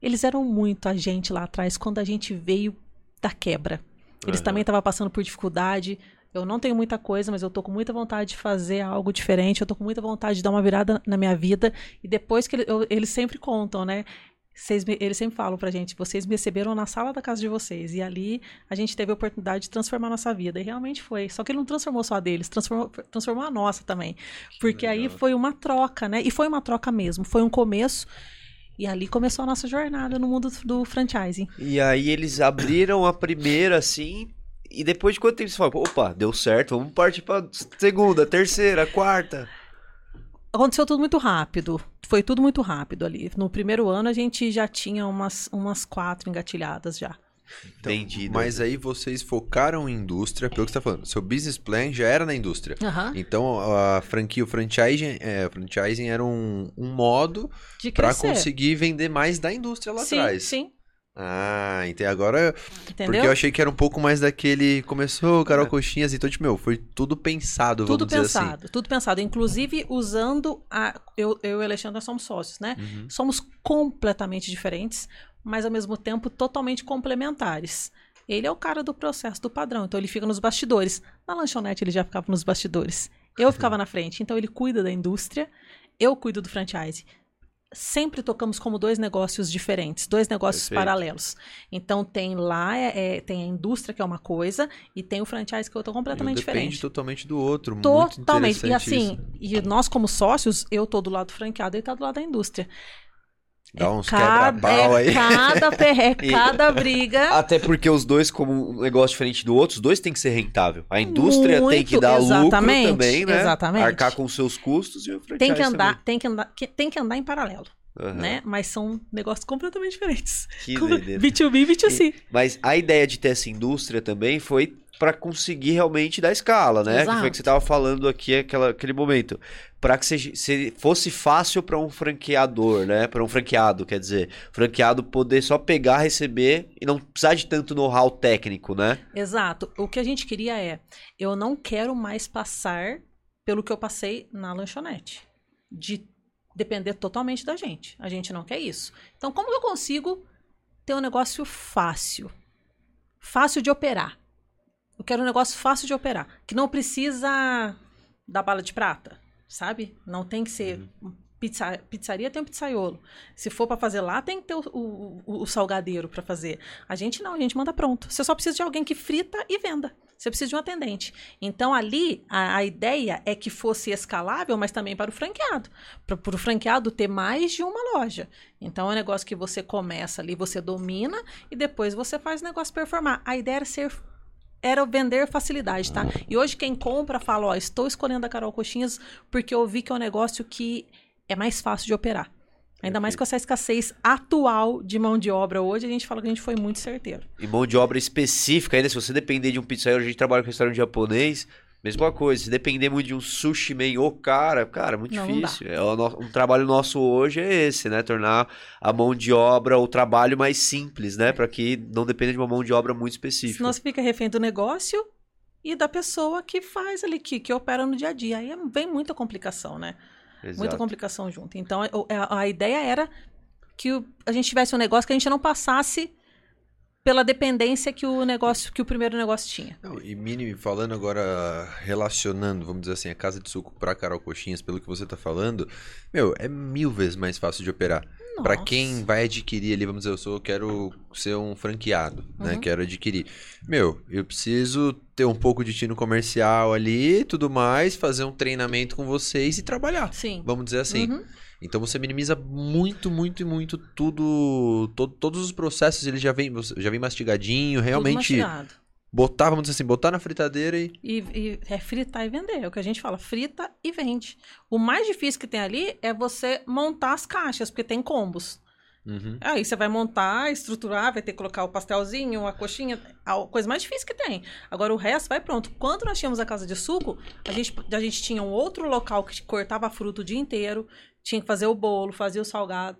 eles eram muito a gente lá atrás quando a gente veio da quebra. Eles uhum. também estavam passando por dificuldade, eu não tenho muita coisa, mas eu tô com muita vontade de fazer algo diferente, eu tô com muita vontade de dar uma virada na minha vida. E depois que ele, eu, eles sempre contam, né? Vocês, eles sempre falam pra gente, vocês me receberam na sala da casa de vocês. E ali a gente teve a oportunidade de transformar a nossa vida. E realmente foi. Só que ele não transformou só a deles, transformou, transformou a nossa também. Porque aí foi uma troca, né? E foi uma troca mesmo. Foi um começo. E ali começou a nossa jornada no mundo do franchising. E aí eles abriram a primeira, assim, e depois de quanto tempo você fala, opa, deu certo, vamos partir pra segunda, terceira, quarta? Aconteceu tudo muito rápido. Foi tudo muito rápido ali. No primeiro ano a gente já tinha umas, umas quatro engatilhadas já. Então, Mas aí vocês focaram em indústria, pelo que você está falando. Seu business plan já era na indústria. Uhum. Então a franquia, o franchising, é, franchising era um, um modo para conseguir vender mais da indústria lá sim, atrás. Sim, ah, entendi. Agora. Entendeu? Porque eu achei que era um pouco mais daquele. Começou Carol é. Coxinhas, então, tipo, meu, foi tudo pensado, tudo vamos pensado, dizer assim. Tudo pensado. Inclusive, usando. A, eu, eu e o Alexandre nós somos sócios, né? Uhum. Somos completamente diferentes, mas ao mesmo tempo totalmente complementares. Ele é o cara do processo, do padrão. Então ele fica nos bastidores. Na lanchonete ele já ficava nos bastidores. Eu ficava na frente. Então ele cuida da indústria, eu cuido do franchise sempre tocamos como dois negócios diferentes, dois negócios Perfeito. paralelos. Então tem lá é, é, tem a indústria que é uma coisa e tem o franchise que é outra completamente depende diferente. Depende totalmente do outro. Totalmente. e assim, isso. e nós como sócios, eu tô do lado franqueado e tá do lado da indústria. Dá uns quebra-pau é aí. Cada perreca, cada briga. Até porque os dois, como um negócio diferente do outro, os dois tem que ser rentável. A indústria Muito, tem que dar lucro também, né? Exatamente. Arcar com seus custos e o franchise tem que andar, também. tem que andar, tem que andar em paralelo. Uhum. Né? Mas são negócios completamente diferentes. Que doideira. B2B e B2C. Mas a ideia de ter essa indústria também foi para conseguir realmente dar escala, né? Exato. Que foi que você estava falando aqui aquela, aquele momento. Para que seja, se fosse fácil para um franqueador, né? Para um franqueado, quer dizer, franqueado poder só pegar, receber e não precisar de tanto know-how técnico, né? Exato. O que a gente queria é, eu não quero mais passar pelo que eu passei na lanchonete. De depender totalmente da gente. A gente não quer isso. Então, como eu consigo ter um negócio fácil? Fácil de operar. Eu quero um negócio fácil de operar. Que não precisa da bala de prata, sabe? Não tem que ser. Uhum. Pizza, pizzaria tem um pizzaiolo. Se for para fazer lá, tem que ter o, o, o salgadeiro para fazer. A gente não, a gente manda pronto. Você só precisa de alguém que frita e venda. Você precisa de um atendente. Então, ali, a, a ideia é que fosse escalável, mas também para o franqueado. Para o franqueado ter mais de uma loja. Então, é um negócio que você começa ali, você domina e depois você faz o negócio performar. A ideia era ser era vender facilidade, tá? E hoje quem compra fala, ó, estou escolhendo a Carol Coxinhas porque eu vi que é um negócio que é mais fácil de operar. Ainda mais com essa escassez atual de mão de obra hoje, a gente fala que a gente foi muito certeiro. E mão de obra específica ainda, se você depender de um pizzaiolo, a gente trabalha com restaurante japonês, mesma coisa. Se depender muito de um sushi man ou cara, cara, muito não, difícil. Não é um trabalho nosso hoje é esse, né? Tornar a mão de obra, o trabalho mais simples, né? Para que não dependa de uma mão de obra muito específica. Senão você fica refém do negócio e da pessoa que faz ali, que, que opera no dia a dia. Aí vem muita complicação, né? Exato. Muita complicação junto. Então, a, a ideia era que o, a gente tivesse um negócio que a gente não passasse pela dependência que o negócio, que o primeiro negócio tinha. Não, e Mini, falando agora, relacionando, vamos dizer assim, a casa de suco para Carol Coxinhas, pelo que você está falando, meu, é mil vezes mais fácil de operar. Para quem vai adquirir ali, vamos dizer, eu sou, quero ser um franqueado, né, uhum. né? Quero adquirir. Meu, eu preciso ter um pouco de tino comercial ali, tudo mais, fazer um treinamento com vocês e trabalhar. Sim. Vamos dizer assim. Uhum. Então você minimiza muito, muito e muito tudo, to- todos os processos, ele já vem, já vem mastigadinho, realmente mastigado. botar, vamos dizer assim, botar na fritadeira e E, e é fritar e vender. É o que a gente fala, frita e vende. O mais difícil que tem ali é você montar as caixas, porque tem combos. Uhum. Aí você vai montar, estruturar, vai ter que colocar o pastelzinho, a coxinha, a coisa mais difícil que tem. Agora o resto vai pronto. Quando nós tínhamos a casa de suco, a gente, a gente tinha um outro local que cortava fruta o dia inteiro, tinha que fazer o bolo, fazia o salgado.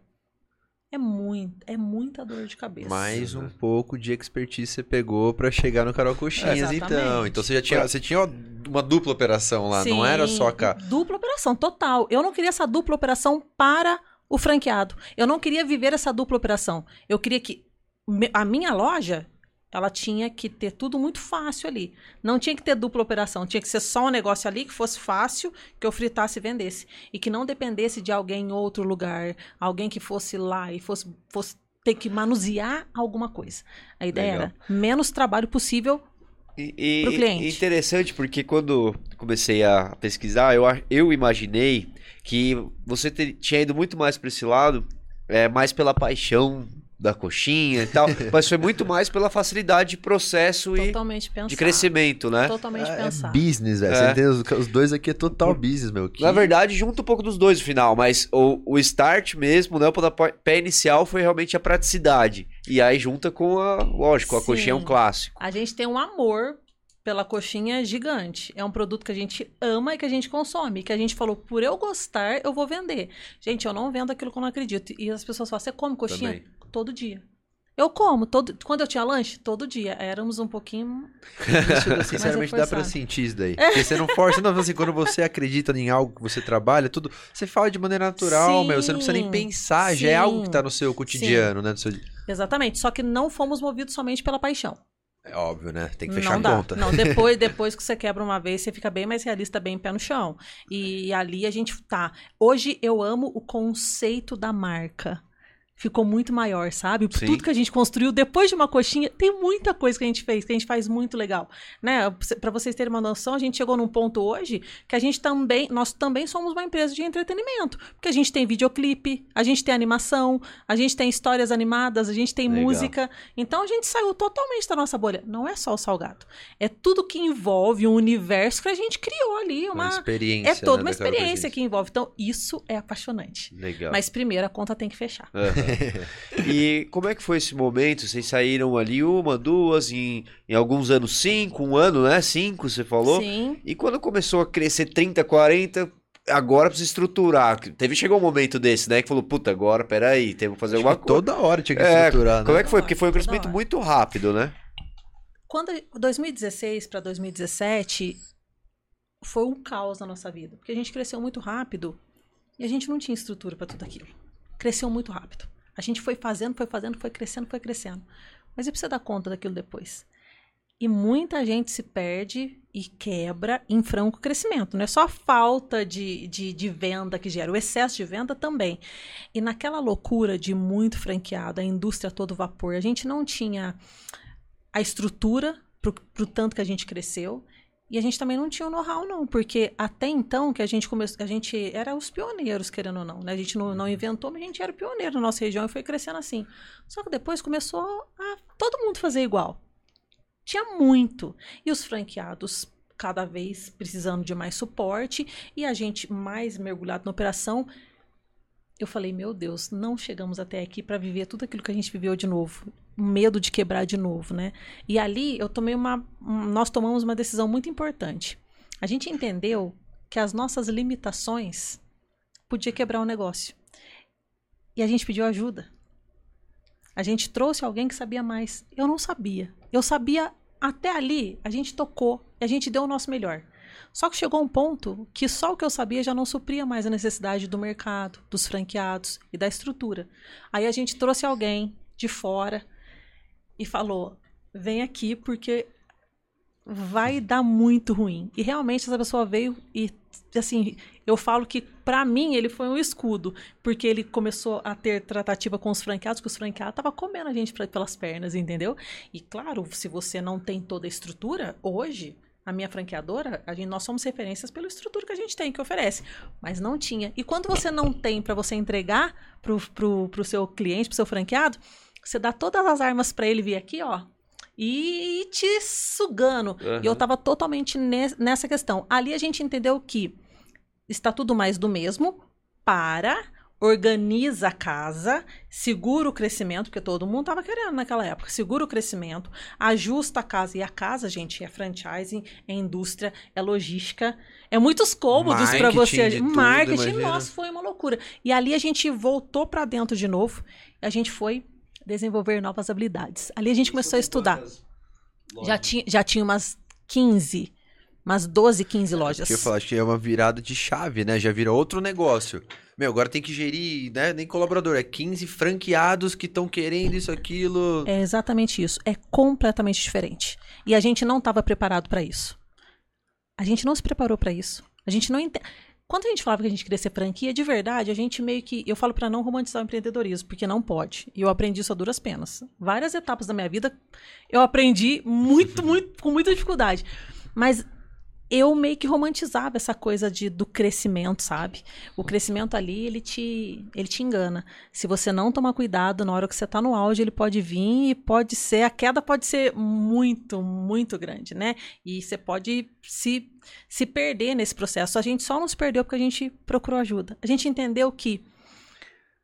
É muito, é muita dor de cabeça. mais um pouco de expertise você pegou pra chegar no Carol Coxinhas, então. Então você já tinha, você tinha uma dupla operação lá, não era só a Sim. Dupla operação, total. Eu não queria essa dupla operação para o franqueado. Eu não queria viver essa dupla operação. Eu queria que a minha loja, ela tinha que ter tudo muito fácil ali. Não tinha que ter dupla operação. Tinha que ser só um negócio ali que fosse fácil, que eu fritasse e vendesse. E que não dependesse de alguém em outro lugar. Alguém que fosse lá e fosse, fosse ter que manusear alguma coisa. A ideia Legal. era menos trabalho possível e- Pro cliente. e interessante porque quando comecei a pesquisar, eu, eu imaginei que você ter- tinha ido muito mais para esse lado, é, mais pela paixão da coxinha e tal, mas foi muito mais pela facilidade de processo e totalmente pensado. de crescimento, né? Totalmente É, é pensado. business, velho. É. Você entende? Os, os dois aqui é total business, meu. Que- Na verdade, junta um pouco dos dois no final, mas o, o start mesmo, né, o pontapé inicial foi realmente a praticidade. E aí junta com a, lógico, a Sim. coxinha é um clássico. A gente tem um amor pela coxinha gigante. É um produto que a gente ama e que a gente consome. Que a gente falou, por eu gostar, eu vou vender. Gente, eu não vendo aquilo que eu não acredito. E as pessoas falam, você come coxinha? Também. Todo dia. Eu como. Todo... Quando eu tinha lanche, todo dia. Éramos um pouquinho... Isso, sinceramente, dá pra reforçado. sentir isso daí. Porque você não força, não, assim, quando você acredita em algo que você trabalha, tudo, você fala de maneira natural, Sim, meu. Você não precisa nem pensar, já é algo que tá no seu sim. cotidiano, né? no seu- Exatamente. Só que não fomos movidos somente pela paixão. É óbvio, né? Tem que fechar não a conta. Não, depois, depois que você quebra uma vez, você fica bem mais realista, bem pé no chão. E ali a gente tá. Hoje eu amo o conceito da marca. Ficou muito maior, sabe? Sim. Tudo que a gente construiu depois de uma coxinha, tem muita coisa que a gente fez, que a gente faz muito legal, né? Para vocês terem uma noção, a gente chegou num ponto hoje que a gente também, nós também somos uma empresa de entretenimento, porque a gente tem videoclipe, a gente tem animação, a gente tem histórias animadas, a gente tem Legal. música. Então a gente saiu totalmente da nossa bolha. Não é só o salgado, é tudo que envolve um universo que a gente criou ali, Uma uma experiência. é toda né, uma experiência que envolve. Então isso é apaixonante. Legal. Mas primeiro a conta tem que fechar. Aham. e como é que foi esse momento? Vocês saíram ali uma, duas, em, em alguns anos cinco, um ano, né? Cinco, você falou. Sim. E quando começou a crescer 30, 40, agora precisa estruturar. Teve, chegou um momento desse, né? Que falou, puta, agora, peraí, temos que fazer alguma coisa. toda hora tinha que É, estruturar, né? Como é que foi? Porque foi um crescimento muito rápido, né? Quando 2016 para 2017 foi um caos na nossa vida, porque a gente cresceu muito rápido e a gente não tinha estrutura para tudo aquilo. Cresceu muito rápido. A gente foi fazendo, foi fazendo, foi crescendo, foi crescendo. Mas e precisa dar conta daquilo depois. E muita gente se perde e quebra em franco crescimento. Não é só a falta de, de, de venda que gera, o excesso de venda também. E naquela loucura de muito franqueado, a indústria todo vapor, a gente não tinha a estrutura pro, pro tanto que a gente cresceu. E a gente também não tinha o know-how, não, porque até então que a gente começou, a gente era os pioneiros, querendo ou não, né? A gente não, não inventou, mas a gente era pioneiro na nossa região e foi crescendo assim. Só que depois começou a todo mundo fazer igual. Tinha muito. E os franqueados cada vez precisando de mais suporte e a gente mais mergulhado na operação. Eu falei, meu Deus, não chegamos até aqui para viver tudo aquilo que a gente viveu de novo. Medo de quebrar de novo, né? E ali eu tomei uma. um- Nós tomamos uma decisão muito importante. A gente entendeu que as nossas limitações podia quebrar o negócio. E a gente pediu ajuda. A gente trouxe alguém que sabia mais. Eu não sabia. Eu sabia até ali, a gente tocou e a gente deu o nosso melhor. Só que chegou um ponto que só o que eu sabia já não supria mais a necessidade do mercado, dos franqueados e da estrutura. Aí a gente trouxe alguém de fora e falou: vem aqui porque vai dar muito ruim. E realmente essa pessoa veio e assim, eu falo que pra mim ele foi um escudo, porque ele começou a ter tratativa com os franqueados, que os franqueados estavam comendo a gente pra- pelas pernas, entendeu? E claro, se você não tem toda a estrutura, hoje a minha franqueadora, a gente, nós somos referências pela estrutura que a gente tem, que oferece. Mas não tinha. E quando você não tem para você entregar pro, pro, pro seu cliente, pro seu franqueado, você dá todas as armas para ele vir aqui, ó, e te sugando. Uhum. E eu tava totalmente ne- nessa questão. Ali a gente entendeu que está tudo mais do mesmo para organiza a casa, segura o crescimento, porque todo mundo tava querendo naquela época, segura o crescimento, ajusta a casa. E a casa, gente, é franchising, é indústria, é logística, é muitos cômodos para você. de tudo, marketing, imagina. nossa, foi uma loucura. E ali a gente voltou para dentro de novo, a gente foi desenvolver novas habilidades. Ali a gente começou a estudar. Já tinha, já tinha umas 15, umas 12, 15 lojas. Que eu falo, acho que é uma virada de chave, né? Já vira outro negócio. Meu, agora tem que gerir, né? Nem colaborador, é 15 franqueados que estão querendo isso, aquilo. É exatamente isso. É completamente diferente. E a gente não estava preparado para isso. A gente não se preparou para isso. A gente não entende. Quando a gente falava que a gente queria ser franquia, de verdade, a gente meio que. Eu falo para não romantizar o empreendedorismo, porque não pode. E eu aprendi isso a duras penas. Várias etapas da minha vida eu aprendi muito, muito, com muita dificuldade. Mas eu meio que romantizava essa coisa de, do crescimento, sabe? O crescimento ali, ele te, ele te engana. Se você não tomar cuidado, na hora que você tá no auge, ele pode vir e pode ser, a queda pode ser muito, muito grande, né? E você pode se, se perder nesse processo. A gente só não se perdeu porque a gente procurou ajuda. A gente entendeu que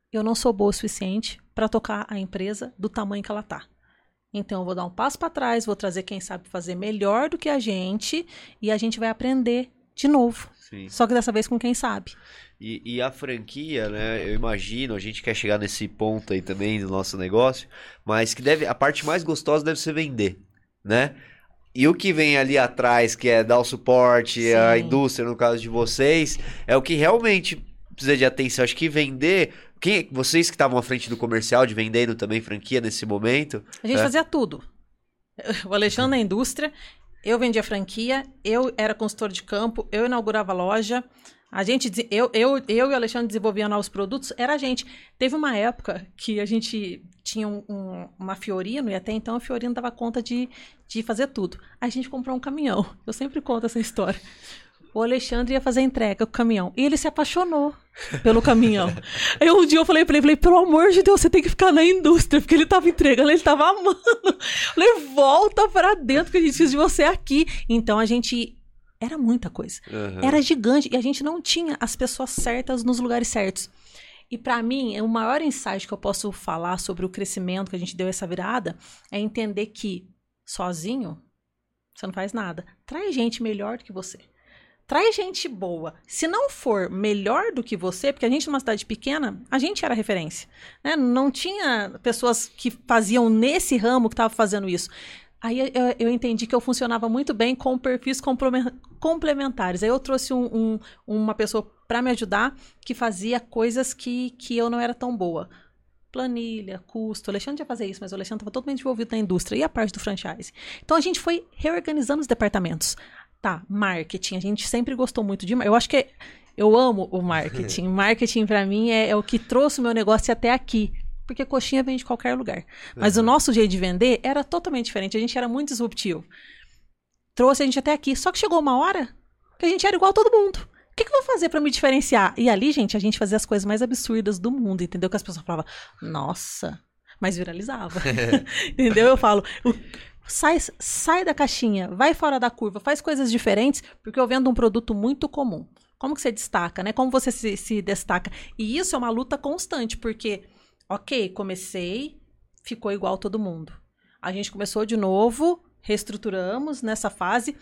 eu não sou boa o suficiente para tocar a empresa do tamanho que ela tá. Então eu vou dar um passo para trás, vou trazer quem sabe fazer melhor do que a gente e a gente vai aprender de novo. Sim. Só que dessa vez com quem sabe. E, e a franquia, né? Eu imagino, a gente quer chegar nesse ponto aí também do nosso negócio, mas que deve, a parte mais gostosa deve ser vender, né? E o que vem ali atrás, que é dar o suporte, a Sim. indústria, no caso de vocês, é o que realmente precisa de atenção. Acho que vender. Quem, vocês que estavam à frente do comercial, de vendendo também franquia nesse momento. A gente É. fazia tudo. O Alexandre na indústria, eu vendia franquia, eu era consultor de campo, eu inaugurava loja. A gente, eu, eu, eu e o Alexandre desenvolvia novos produtos, era a gente. Teve uma época que a gente tinha um- um- uma Fiorino, e até então a Fiorino dava conta de, de fazer tudo. A gente comprou um caminhão. Eu sempre conto essa história. O Alexandre ia fazer a entrega com o caminhão. E ele se apaixonou pelo caminhão. Aí um dia eu falei pra ele, falei, pelo amor de Deus, você tem que ficar na indústria, porque ele tava entregando, ele tava amando. Falei, volta pra dentro que a gente precisa de você aqui. Então a gente. Era muita coisa. Aham. Era gigante e a gente não tinha as pessoas certas nos lugares certos. E pra mim, é o maior insight que eu posso falar sobre o crescimento que a gente deu essa virada é entender que sozinho você não faz nada. Traz gente melhor do que você. Traz gente boa. Se não for melhor do que você, porque a gente numa cidade pequena, a gente era referência. Né? Não tinha pessoas que faziam nesse ramo que estavam fazendo isso. Aí eu, eu entendi que eu funcionava muito bem com perfis complemen- complementares. Aí eu trouxe um- um- uma pessoa para me ajudar que fazia coisas que, que eu não era tão boa. Planilha, custo. O Alexandre ia fazer isso, mas o Alexandre estava totalmente envolvido na indústria e a parte do franchise. Então a gente foi reorganizando os departamentos. Tá, marketing. A gente sempre gostou muito de. Eu acho que é- eu amo o marketing. marketing para mim é, é o que trouxe o meu negócio até aqui. Porque coxinha vem de qualquer lugar. Mas o nosso jeito de vender era totalmente diferente. A gente era muito disruptivo. Trouxe a gente até aqui. Só que chegou uma hora que a gente era igual a todo mundo. O que, que eu vou fazer pra me diferenciar? E ali, gente, a gente fazia as coisas mais absurdas do mundo, entendeu? Que as pessoas falavam, nossa, mas viralizava. entendeu? Eu falo, o- sai, sai da caixinha, vai fora da curva, faz coisas diferentes, porque eu vendo um produto muito comum. Como que você destaca, né? Como você se, se destaca? E isso é uma luta constante, porque, ok, comecei, ficou igual todo mundo. A gente começou de novo, reestruturamos nessa fase,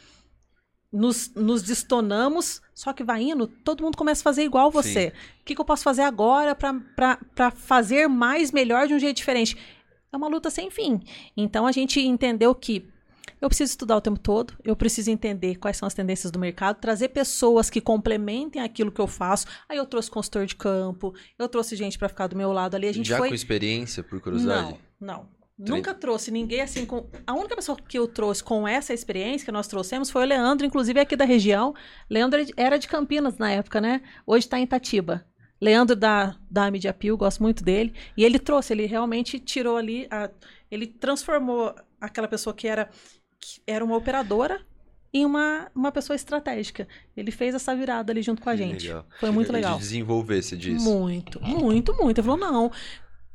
nos, nos destonamos, só que vai indo, todo mundo começa a fazer igual você. O que, que eu posso fazer agora para fazer mais, melhor, de um jeito diferente? É uma luta sem fim. Então a gente entendeu que eu preciso estudar o tempo todo, eu preciso entender quais são as tendências do mercado, trazer pessoas que complementem aquilo que eu faço. Aí eu trouxe consultor de campo, eu trouxe gente para ficar do meu lado ali. A gente Já foi com experiência, por curiosidade? não, não. Nunca trouxe ninguém assim com. A única pessoa que eu trouxe com essa experiência que nós trouxemos foi o Leandro, inclusive aqui da região. Leandro era de Campinas na época, né? Hoje está em Itatiba. Leandro da, da Media Pio, gosto muito dele. E ele trouxe, ele realmente tirou ali. a- ele transformou aquela pessoa que era, que era uma operadora e uma, uma pessoa estratégica. Ele fez essa virada ali junto com a gente. legal. Foi muito De legal. desenvolver, você disse. Muito, muito, muito. Ele falou: não,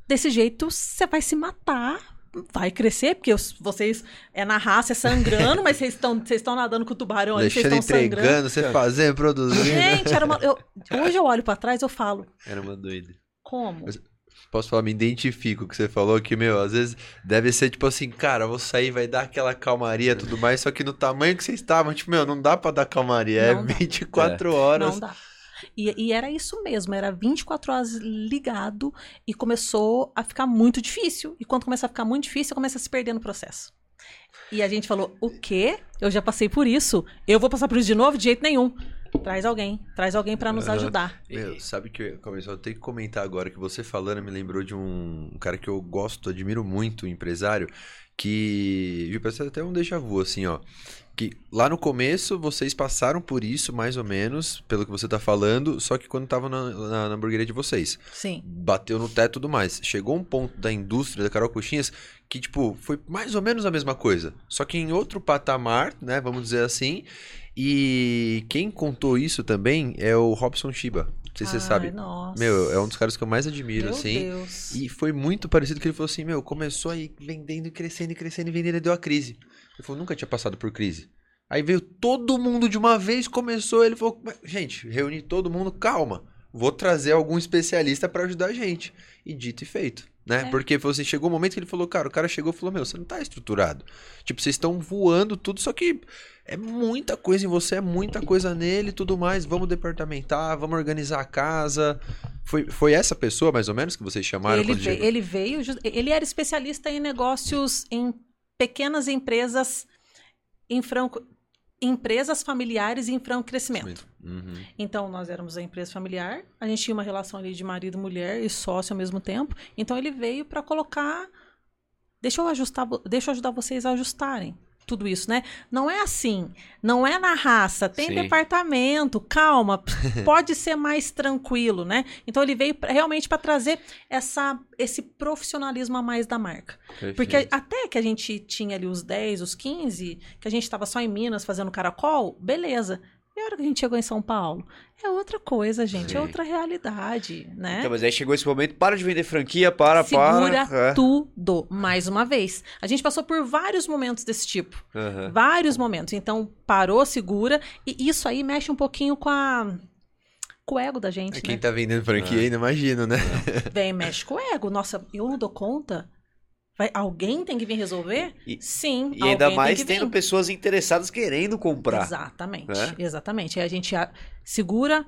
desse jeito você vai se matar. Vai crescer, porque os- vocês é na raça, é sangrando, mas vocês estão vocês estão nadando com o tubarão ali, vocês estão sangrando. entregando, você fazendo, produzindo. Gente, era uma, eu- hoje eu olho pra trás eu falo, Era uma doida. como? Mas- Posso falar, me identifico com o que você falou, que, meu, às vezes deve ser tipo assim, cara, vou sair, vai dar aquela calmaria e tudo mais, só que no tamanho que vocês estavam, tipo, meu, não dá pra dar calmaria, Não é dá. 24 horas. Não dá. E, e era isso mesmo, era 24 horas ligado e começou a ficar muito difícil. E quando começa a ficar muito difícil, começa a se perder no processo. E a gente falou: o quê? Eu já passei por isso. Eu vou passar por isso de novo? De jeito nenhum. Traz alguém, traz alguém pra nos Aham. ajudar. Meu, sabe que eu, eu tenho que comentar agora que você falando me lembrou de um, cara que eu gosto, admiro muito, um empresário, que. Viu, parece até um déjà vu, assim, ó. Que lá no começo vocês passaram por isso, mais ou menos, pelo que você tá falando, só que quando tava na, na, na hamburgueria de vocês. Sim. Bateu no teto e tudo mais. Chegou um ponto da indústria da Carol Coxinhas que, tipo, foi mais ou menos a mesma coisa. Só que em outro patamar, né? Vamos dizer assim. E quem contou isso também é o Robson Shiba. Não sei se você Ai, sabe. Nossa. Meu, é um dos caras que eu mais admiro, Meu assim. Deus. E foi muito parecido que ele falou assim, meu, começou aí vendendo e crescendo e crescendo e vendendo e deu a crise. Ele falou, nunca tinha passado por crise. Aí veio todo mundo de uma vez, começou, ele falou, "Mas, gente, reuni todo mundo, calma. Vou trazer algum especialista pra ajudar a gente. E dito e feito, né? É. Porque falou assim, chegou um momento que ele falou, cara, o cara chegou e falou, meu, você não tá estruturado. Tipo, vocês estão voando tudo, só que é muita coisa em você, é muita coisa nele e tudo mais. Vamos departamentar, vamos organizar a casa. Foi, foi essa pessoa, mais ou menos, que vocês chamaram? Ele veio, ele veio, ele era especialista em negócios em pequenas empresas em franco, empresas familiares em franco crescimento. Uhum. Então nós éramos a empresa familiar, a gente tinha uma relação ali de marido, mulher e sócio ao mesmo tempo. Então ele veio para colocar, deixa eu ajustar, deixa eu ajudar vocês a ajustarem tudo isso, né? Não é assim, não é na raça, tem Sim. departamento, calma, pode ser mais tranquilo, né? Então ele veio pra- realmente para trazer essa esse profissionalismo a mais da marca. Porque Perfeito. até que a gente tinha ali os 10, os 15, que a gente estava só em Minas fazendo caracol, beleza. E a hora que a gente chegou em São Paulo? É outra coisa, gente. Sim. É outra realidade, né? Então, mas aí chegou esse momento, para de vender franquia, para, Segura para. É. tudo. Mais uma vez. A gente passou por vários momentos desse tipo. Aham. Vários momentos. Então, parou, segura. E isso aí mexe um pouquinho com a... Com o ego da gente, É Quem né? tá vendendo franquia É. ainda, imagino, né? Vem, mexe com o ego. Nossa, eu não dou conta. Vai, alguém tem que vir resolver? E- Sim. E ainda mais tem que vir. tendo pessoas interessadas querendo comprar. Exatamente, né? exatamente. Aí a gente segura.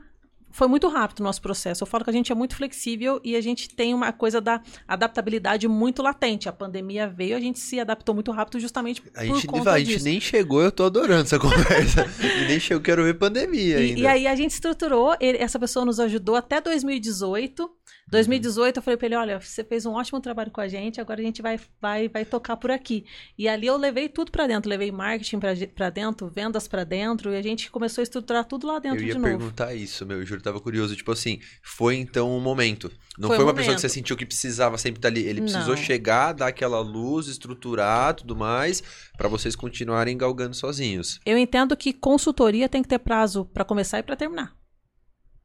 Foi muito rápido o nosso processo. Eu falo que a gente é muito flexível e a gente tem uma coisa da adaptabilidade muito latente. A pandemia veio, a gente se adaptou muito rápido justamente por A gente, conta a gente disso. nem chegou, eu tô adorando essa conversa. nem chegou, quero ver pandemia E, ainda. e aí a gente estruturou, ele- essa pessoa nos ajudou até 2018. 2018 eu falei pra ele, olha, você fez um ótimo trabalho com a gente, agora a gente vai, vai, vai tocar por aqui. E ali eu levei tudo pra dentro, levei marketing pra dentro, vendas pra dentro, e a gente começou a estruturar tudo lá dentro eu ia de novo. perguntar isso, meu, eu juro, tava curioso. Tipo assim, foi então um momento. Não Foi foi, um uma pessoa que momento. você sentiu que precisava sempre estar ali. Ele precisou Não. chegar, dar aquela luz, estruturar tudo mais, pra vocês continuarem galgando sozinhos. Eu entendo que consultoria tem que ter prazo para começar e para terminar.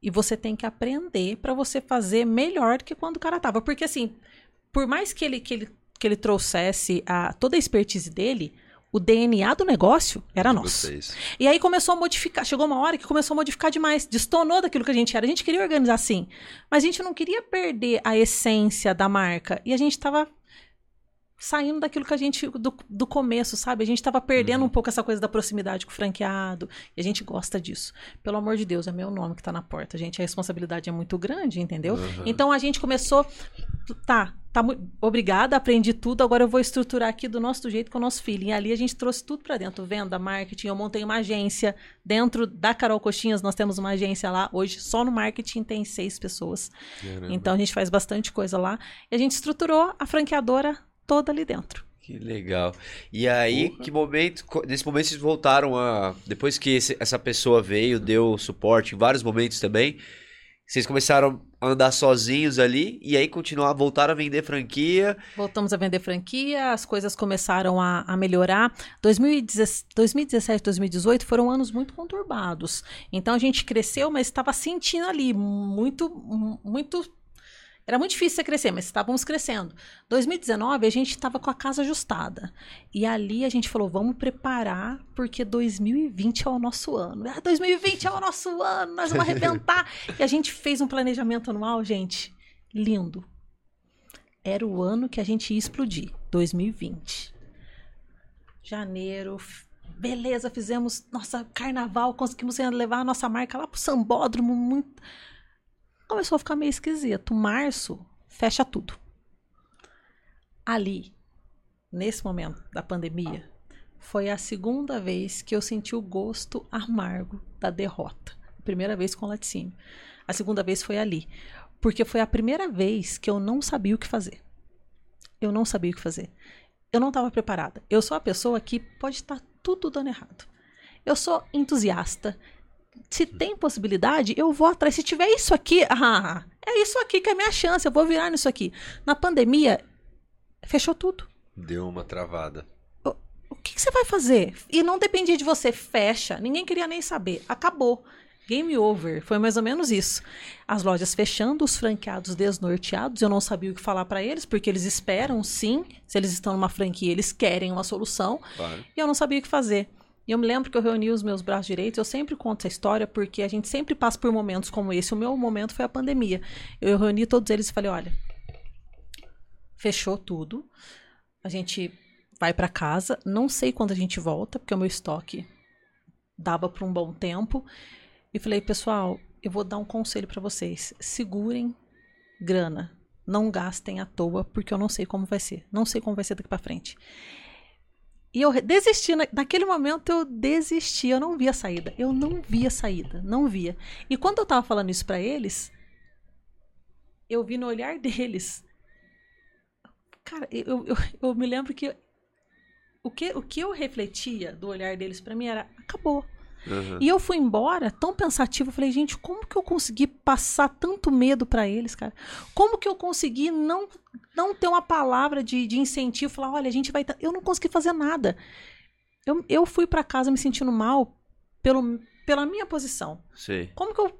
E você tem que aprender para você fazer melhor do que quando o cara tava. Porque assim, por mais que ele, que ele, que ele trouxesse a, toda a expertise dele, o DNA do negócio era nosso. Vocês. E aí começou a modificar. Chegou uma hora que começou a modificar demais. Destonou daquilo que a gente era. A gente queria organizar assim. Mas a gente não queria perder a essência da marca. E a gente tava saindo daquilo que a gente. do, do começo, sabe? A gente tava perdendo Uhum. um pouco essa coisa da proximidade com o franqueado. E a gente gosta disso. Pelo amor de Deus, é meu nome que tá na porta. Gente, a responsabilidade é muito grande, entendeu? Uhum. Então a gente começou. Tá, tá mu- obrigada, aprendi tudo, agora eu vou estruturar aqui do nosso jeito com o nosso filho. E ali a gente trouxe tudo pra dentro, venda, marketing, eu montei uma agência dentro da Carol Coxinhas, nós temos uma agência lá. Hoje só no marketing tem seis pessoas. Caramba. Então a gente faz bastante coisa lá e a gente estruturou a franqueadora toda ali dentro. Que legal. E aí, que momento, nesse momento vocês voltaram a, depois que esse- essa pessoa veio, deu suporte em vários momentos também, Vocês começaram a andar sozinhos ali e aí continuar, voltaram a vender franquia. Voltamos a vender franquia, as coisas começaram a, a melhorar. 2017, 2018 foram anos muito conturbados. Então a gente cresceu, mas estava sentindo ali muito, muito era muito difícil você crescer, mas estávamos crescendo. 2019, a gente estava com a casa ajustada. E ali a gente falou: vamos preparar, porque 2020 é o nosso ano. Ah, 2020 é o nosso ano, nós vamos arrebentar. e a gente fez um planejamento anual, gente, lindo. Era o ano que a gente ia explodir 2020. Janeiro, beleza, fizemos nossa carnaval, conseguimos levar a nossa marca lá pro Sambódromo, muito começou a ficar meio esquisito. Março, fecha tudo. Ali, nesse momento da pandemia, foi a segunda vez que eu senti o gosto amargo da derrota. primeira vez com laticínio. A segunda vez foi ali. Porque foi a primeira vez que eu não sabia o que fazer. Eu não sabia o que fazer. Eu não estava preparada. Eu sou a pessoa que pode estar tudo dando errado. Eu sou entusiasta, se tem possibilidade, eu vou atrás. Se tiver isso aqui, ah, é isso aqui que é a minha chance, eu vou virar nisso aqui. Na pandemia, fechou tudo. Deu uma travada. O, o que, que, você vai fazer? E não dependia de você, fecha. Ninguém queria nem saber. Acabou. Game over. Foi mais ou menos isso. As lojas fechando, os franqueados desnorteados. Eu não sabia o que falar para eles, porque eles esperam sim. Se eles estão numa franquia, eles querem uma solução. Claro. E eu não sabia o que fazer. E eu me lembro que eu reuni os meus braços direitos, eu sempre conto essa história porque a gente sempre passa por momentos como esse. O meu momento foi a pandemia. Eu reuni todos eles e falei: olha, fechou tudo. A gente vai para casa. Não sei quando a gente volta, porque o meu estoque dava para um bom tempo. E falei: pessoal, eu vou dar um conselho para vocês. Segurem grana. Não gastem à toa, porque eu não sei como vai ser. Não sei como vai ser daqui para frente. E eu desisti, naquele momento eu desisti, eu não via saída. Eu não via saída, não via. E quando eu tava falando isso para eles, eu vi no olhar deles. Cara, eu, eu, eu me lembro que o, que o que eu refletia do olhar deles para mim era: acabou. Uhum. E eu fui embora tão pensativo. Eu falei, gente, como que eu consegui passar tanto medo para eles, cara? Como que eu consegui não, não ter uma palavra de, de incentivo? Falar, olha, a gente vai. Eu não consegui fazer nada. Eu, eu fui para casa me sentindo mal pelo, pela minha posição. Sim. Como que eu.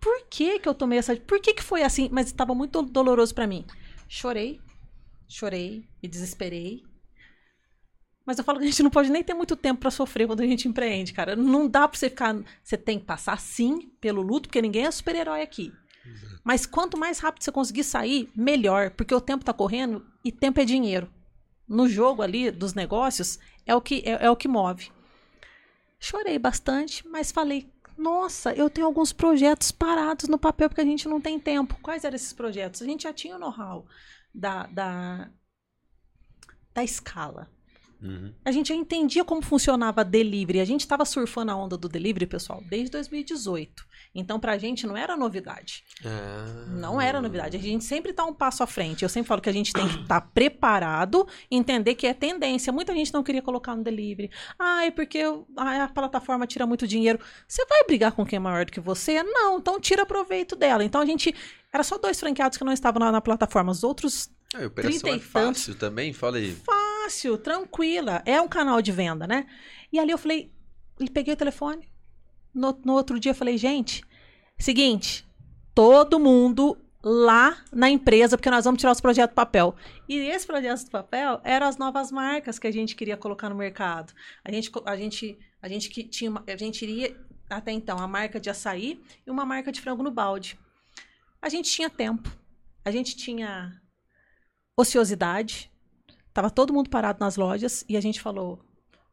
Por que que eu tomei essa. Por que que foi assim? Mas estava muito doloroso para mim. Chorei, chorei, me desesperei. Mas eu falo que a gente não pode nem ter muito tempo para sofrer quando a gente empreende, cara. Não dá para você ficar. Você tem que passar sim pelo luto, porque ninguém é super-herói aqui. Mas quanto mais rápido você conseguir sair, melhor, porque o tempo tá correndo e tempo é dinheiro. No jogo ali dos negócios é o que é, é o que move. Chorei bastante, mas falei: "Nossa, eu tenho alguns projetos parados no papel porque a gente não tem tempo". Quais eram esses projetos? A gente já tinha o know-how da, da da escala. Uhum. A gente já entendia como funcionava delivery. A gente estava surfando a onda do delivery, pessoal, desde 2018. Então, pra gente não era novidade. Ah. Não era novidade. A gente sempre está um passo à frente. Eu sempre falo que a gente tem que estar tá preparado, entender que é tendência. Muita gente não queria colocar no delivery. Ah, é porque ah, a plataforma tira muito dinheiro. Você vai brigar com quem é maior do que você? Não, então tira proveito dela. Então a gente. Era só dois franqueados que não estavam na, na plataforma. Os outros. A operação é fácil também, fala aí. Fácil, tranquila. É um canal de venda, né? E ali eu falei, e peguei o telefone. No, no outro dia eu falei, gente, seguinte, todo mundo lá na empresa, porque nós vamos tirar os projetos do papel. E esse projeto do papel eram as novas marcas que a gente queria colocar no mercado. A gente, a gente, a gente que tinha, a gente iria até então a marca de açaí e uma marca de frango no balde. A gente tinha tempo, a gente tinha ociosidade, tava todo mundo parado nas lojas e a gente falou: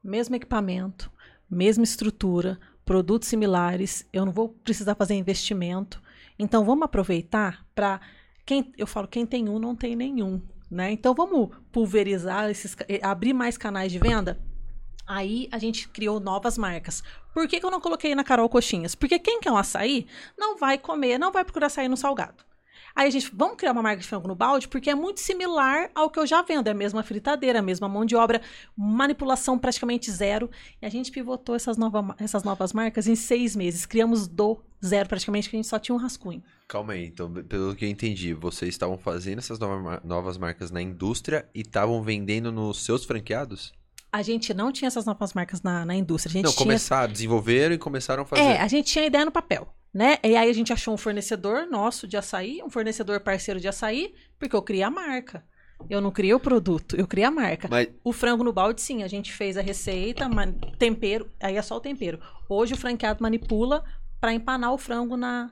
mesmo equipamento, mesma estrutura, produtos similares, eu não vou precisar fazer investimento. Então vamos aproveitar para quem eu falo, quem tem um não tem nenhum, né? Então vamos pulverizar esses eh, abrir mais canais de venda. Aí a gente criou novas marcas. Por que, que eu não coloquei na Carol Coxinhas? Porque quem quer um açaí não vai comer, não vai procurar açaí no salgado. Aí a gente, vamos criar uma marca de frango no balde, porque é muito similar ao que eu já vendo. É a mesma fritadeira, a mesma mão de obra, manipulação praticamente zero. E a gente pivotou essas, nova, essas novas marcas em seis meses. Criamos do Zero, praticamente, que a gente só tinha um rascunho. Calma aí, então, pelo que eu entendi, vocês estavam fazendo essas nova- novas marcas na indústria e estavam vendendo nos seus franqueados? A gente não tinha essas novas marcas na, na indústria. A gente Não, tinha começaram, desenvolveram e começaram a fazer. É, a gente tinha ideia no papel, né? E aí a gente achou um fornecedor nosso de açaí, um fornecedor parceiro de açaí, porque eu criei a marca. Eu não criei o produto, eu criei a marca. Mas O frango no balde, sim, a gente fez a receita, man- tempero, aí é só o tempero. Hoje o franqueado manipula para empanar o frango na,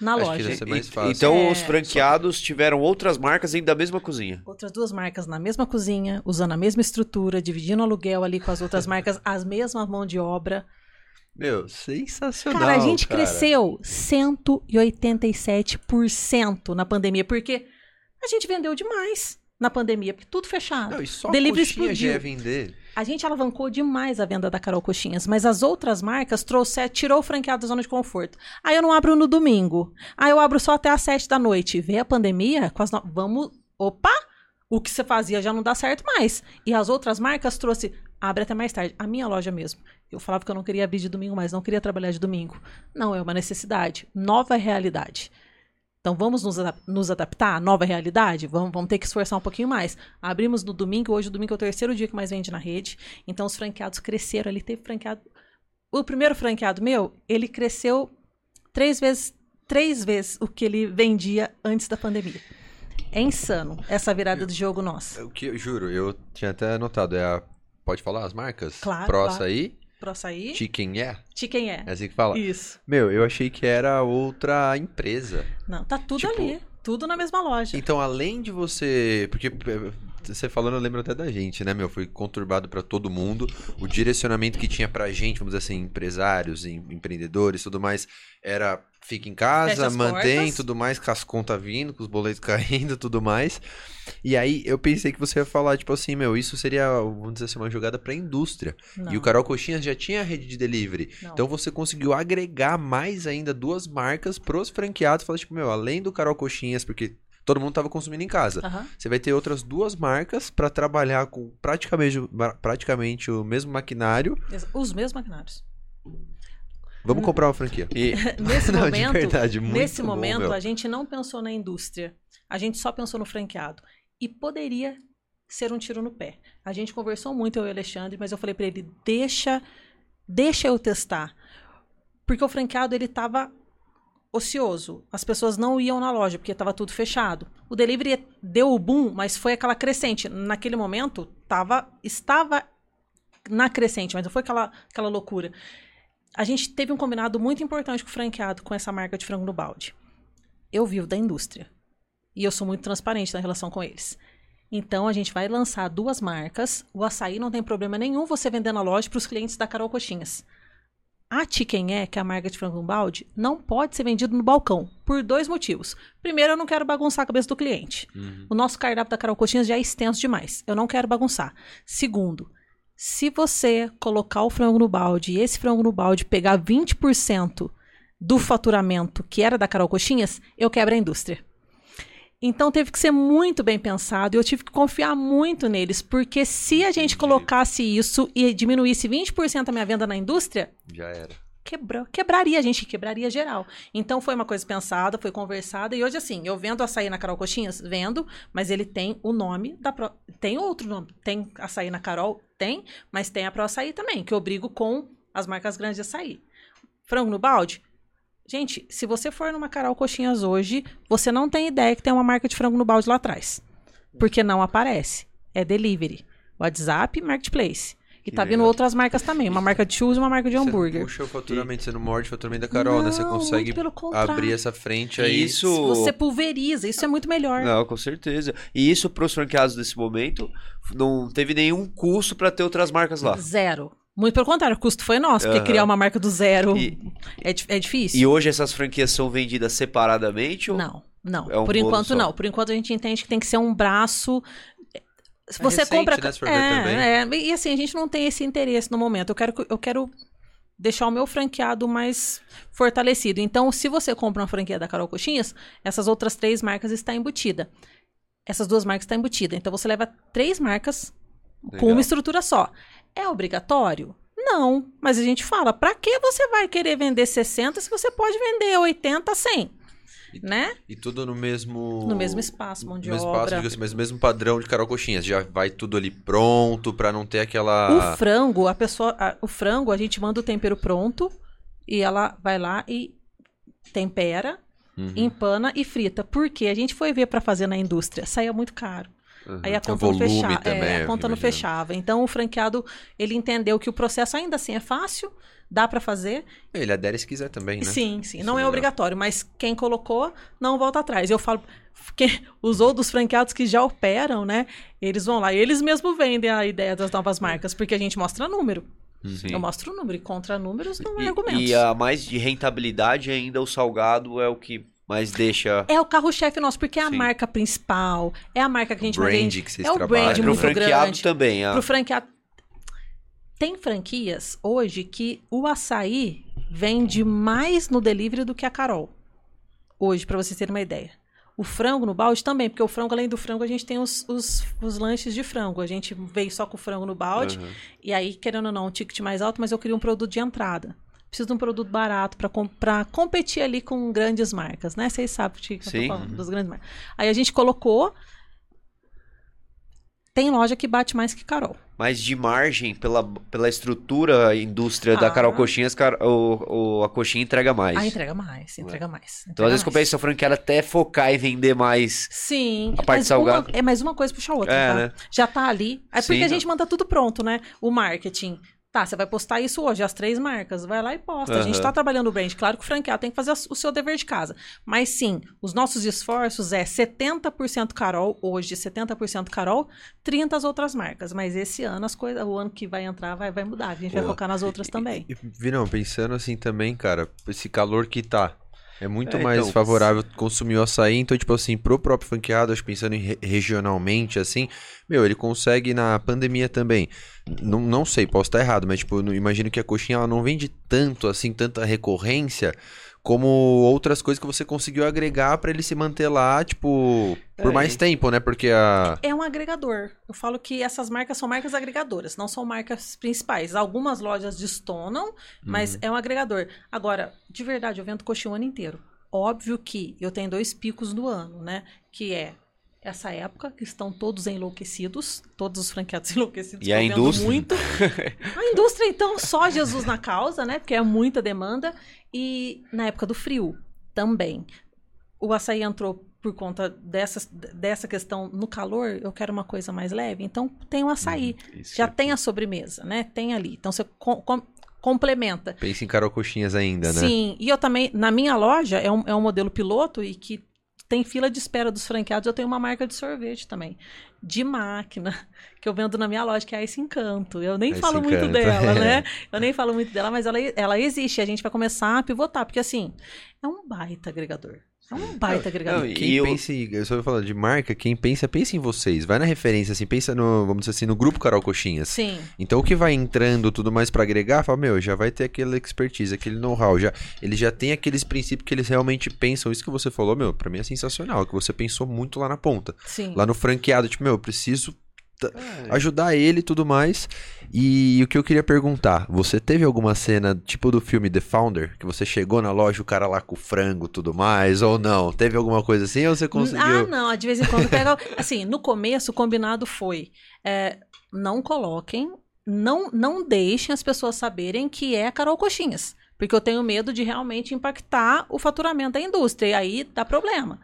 na Acho loja. e- então É, os franqueados tiveram outras marcas dentro da mesma cozinha. Outras duas marcas na mesma cozinha, usando a mesma estrutura, dividindo aluguel ali com as outras marcas, as mesmas mão de obra. Meu, sensacional. Cara, a gente cara. cresceu 187% na pandemia, porque a gente vendeu demais na pandemia, porque tudo fechado. Não, e só Delivery coxinha explodiu. ia vender. A gente alavancou demais a venda da Carol Coxinhas, mas as outras marcas trouxeram, tirou o franqueado da zona de conforto. Aí eu não abro no domingo. Aí eu abro só até às sete da noite. Vê a pandemia, com as no... vamos. Opa! O que você fazia já não dá certo mais. E as outras marcas trouxe. Abre até mais tarde. A minha loja mesmo. Eu falava que eu não queria abrir de domingo mais, não queria trabalhar de domingo. Não, é uma necessidade. Nova realidade. Então vamos nos, nos adaptar à nova realidade? Vamos, vamos ter que esforçar um pouquinho mais. Abrimos no domingo, hoje o domingo é o terceiro dia que mais vende na rede. Então os franqueados cresceram ali, teve franqueado. O primeiro franqueado meu, ele cresceu três vezes, três vezes o que ele vendia antes da pandemia. É insano essa virada de jogo nossa. O que eu juro, eu tinha até anotado, é a. Pode falar as marcas? Claro, Pro claro. Açaí, Pro açaí, Chicken Yeah, chicken é. é assim que fala. Isso. Meu, eu achei que era outra empresa. Não, tá tudo Tipo- ali. Tudo na mesma loja. Então, além de você. Porque eh, você falando, eu lembro até da gente, né, meu? Foi conturbado pra todo mundo. O direcionamento que tinha pra gente, vamos dizer assim, empresários, em- empreendedores tudo mais, era fica em casa, as mantém portas. tudo mais, com as contas vindo, com os boletos caindo tudo mais. E aí eu pensei que você ia falar, tipo assim, meu, isso seria, vamos dizer assim, uma jogada pra indústria. Não, E o Carol Coxinhas já tinha a rede de delivery. não. Então você conseguiu agregar mais ainda duas marcas pros franqueados. Falar, tipo, meu, além do Carol Coxinhas, porque todo mundo tava consumindo em casa. Aham. Você vai ter outras duas marcas pra trabalhar com praticamente, praticamente o mesmo maquinário. Os mesmos maquinários. Vamos comprar uma franquia. E Nesse Não, de momento, verdade, muito nesse bom, momento meu. a gente não pensou na indústria. A gente só pensou no franqueado. E poderia ser um tiro no pé. A gente conversou muito eu e o Alexandre, mas eu falei pra ele: "Deixa, deixa eu testar". Porque o franqueado ele tava ocioso. As pessoas não iam na loja porque estava tudo fechado. O delivery deu o boom, mas foi aquela crescente. Naquele momento tava estava na crescente, mas não foi aquela aquela loucura a gente teve um combinado muito importante com o franqueado com essa marca de frango no balde. Eu vivo da indústria. E eu sou muito transparente na relação com eles. Então a gente vai lançar duas marcas. O açaí não tem problema nenhum você vender na loja para os clientes da Carol Coxinhas. A Chicken é, que é a marca de frango no balde, não pode ser vendido no balcão, por dois motivos. Primeiro, eu não quero bagunçar a cabeça do cliente. O nosso cardápio da Carol Coxinhas já é extenso demais. Eu não quero bagunçar. Segundo, se você colocar o frango no balde e esse frango no balde pegar 20% do faturamento que era da Carol Coxinhas, eu quebro a indústria. Então teve que ser muito bem pensado e eu tive que confiar muito neles, porque se a gente colocasse isso e diminuísse 20% a minha venda na indústria, Já era. Quebrou, quebraria, a gente quebraria geral. Então foi uma coisa pensada, foi conversada e hoje assim, eu vendo açaí na Carol Coxinhas, vendo, mas ele tem o nome da Pro, tem outro nome, tem açaí na Carol, tem, mas tem a Pro Açaí também, que eu brigo com as marcas grandes de açaí. Frango no balde? Gente, se você for numa Carol Coxinhas hoje, você não tem ideia que tem uma marca de frango no balde lá atrás. Porque não aparece. É delivery. WhatsApp, Marketplace. E Que tá vindo outras marcas também. Uma marca de churros e uma marca de Você não hambúrguer. puxa o faturamento, você não morde o faturamento da Carol, né? Você Não, consegue abrir essa frente aí. isso. Você pulveriza, isso é muito melhor. Não, com certeza. E isso para os franqueados desse momento não teve nenhum custo para ter outras marcas lá. Zero. Muito pelo contrário, o custo foi nosso, porque criar uma marca do zero E- é, é difícil. E hoje essas franquias são vendidas separadamente? Ou... Não, não. É um Por enquanto só? não. Por enquanto a gente entende que tem que ser um braço. É você recente, compra. né, é, é, e assim, a gente não tem esse interesse no momento. Eu quero, que- eu quero deixar o meu franqueado mais fortalecido. Então, se você compra uma franquia da Carol Coxinhas, essas outras três marcas estão embutidas. Essas duas marcas estão embutidas. Então, você leva três marcas com Legal. uma estrutura só. É obrigatório? Não, mas a gente fala, para que você vai querer vender 60 se você pode vender 80, 100? E, né? E tudo no mesmo. No mesmo espaço, mão de no mesmo obra. Espaço, assim, mas no mesmo padrão de Carol Coxinhas. Já vai tudo ali pronto para não ter aquela. O frango, a pessoa. a- o frango, a gente manda o tempero pronto e ela vai lá e tempera, Uhum. empana e frita. Porque a gente foi ver para fazer na indústria, saía muito caro. Uhum. Aí a conta não fechava. também, é, a conta não fechava. Então o franqueado, ele entendeu que o processo ainda assim é fácil, dá para fazer. Ele adere se quiser também, né? Sim, sim. Isso não é é obrigatório, mas quem colocou não volta atrás. Eu falo, que os outros franqueados que já operam, né? Eles vão lá e eles mesmos vendem a ideia das novas marcas, porque a gente mostra número. Sim. Eu mostro o número e contra números não é argumentos. e a mais de rentabilidade ainda, o salgado é o que mais deixa. É o carro-chefe nosso, porque é a Sim. marca principal, é a marca que a gente brand vende. que vocês é o trabalham. brand Pro muito franqueado grande. também. A... Pro franqueado. Tem franquias hoje que o açaí vende mais no delivery do que a Carol. Hoje, pra vocês terem uma ideia. O frango no balde também, porque o frango, além do frango, a gente tem os, os, os lanches de frango. A gente veio só com o frango no balde. Uhum. E aí, querendo ou não, um ticket mais alto, mas eu queria um produto de entrada. Preciso de um produto barato para com, competir ali com grandes marcas, né? Vocês sabem o que eu tô falando, das grandes marcas. Aí a gente colocou. Tem loja que bate mais que Carol. Mas de margem, pela, pela estrutura, a indústria da Ah. Carol Coxinhas, car- o, o- a coxinha entrega mais. Ah, entrega mais, entrega mais. Então, entrega às vezes, mais. compensa a franqueada até focar e vender mais. Sim. A parte salgada. Uma, é mais uma coisa puxa a outra, É, tá? né? Já tá ali. É porque Sim, a não. gente manda tudo pronto, né? O marketing. Tá, você vai postar isso hoje, as três marcas. Vai lá e posta. A gente Aham. tá trabalhando o brand. Claro que o franqueado tem que fazer o seu dever de casa. Mas sim, os nossos esforços é 70% Carol, hoje 70% Carol, 30% as outras marcas. Mas esse ano, as coisas, o ano que vai entrar vai, vai mudar. A gente vai focar nas outras também. E, Vinão, pensando assim também, cara, esse calor que tá. É muito É, mais então, favorável consumir o açaí. Então, tipo assim, pro próprio franqueado, acho que pensando em re- regionalmente, assim, meu, ele consegue na pandemia também. Não, não sei, posso estar errado, mas, tipo, eu imagino que a coxinha ela não vende tanto, assim, tanta recorrência, como outras coisas que você conseguiu agregar pra ele se manter lá, tipo, por É, mais e- tempo, né? Porque a. É um agregador. Eu falo que essas marcas são marcas agregadoras, não são marcas principais. Algumas lojas destonam, mas é um agregador. Agora, de verdade, eu vendo coxinha o ano inteiro. Óbvio que eu tenho dois picos no ano, né? Que é essa época, que estão todos enlouquecidos, todos os franqueados enlouquecidos. E a indústria? Muito. A indústria, então, só Jesus na causa, né? Porque é muita demanda. E na época do frio, também. O açaí entrou por conta dessa, dessa questão no calor, eu quero uma coisa mais leve. Então, tem o açaí. Isso Já é- tem a sobremesa, né? Tem ali. Então, você com- com- complementa. Pensa em Carol Coxinhas ainda, né? Sim, e eu também, na minha loja, é um, é um modelo piloto e que tem fila de espera dos franqueados. Eu tenho uma marca de sorvete também, de máquina, que eu vendo na minha loja, que é Ice Encanto. Eu nem Ice falo muito Encanto, dela, é. né? Eu nem falo muito dela, mas ela, ela existe. A gente vai começar a pivotar, porque assim, é um baita agregador. É um baita agregador. não, e- Quem eu- pensa em, eu só vou falar de marca, quem pensa, pensa em vocês. Vai na referência, assim, pensa no, vamos dizer assim, no grupo Carol Coxinhas. Sim. Então o que vai entrando tudo mais pra agregar, fala, meu, já vai ter aquela expertise, aquele know-how, já, ele já tem aqueles princípios que eles realmente pensam. Isso que você falou, meu, pra mim é sensacional, que você pensou muito lá na ponta. Sim. Lá no franqueado, tipo, meu, eu preciso É. ajudar ele e tudo mais. E o que eu queria perguntar, você teve alguma cena, tipo do filme The Founder, que você chegou na loja, o cara lá com o frango e tudo mais, ou não? Teve alguma coisa assim, ou você Ah, conseguiu? não, de vez em quando pega. assim, no começo, o combinado foi: é, não coloquem, não, não deixem as pessoas saberem que é Carol Coxinhas. Porque eu tenho medo de realmente impactar o faturamento da indústria. E aí dá problema.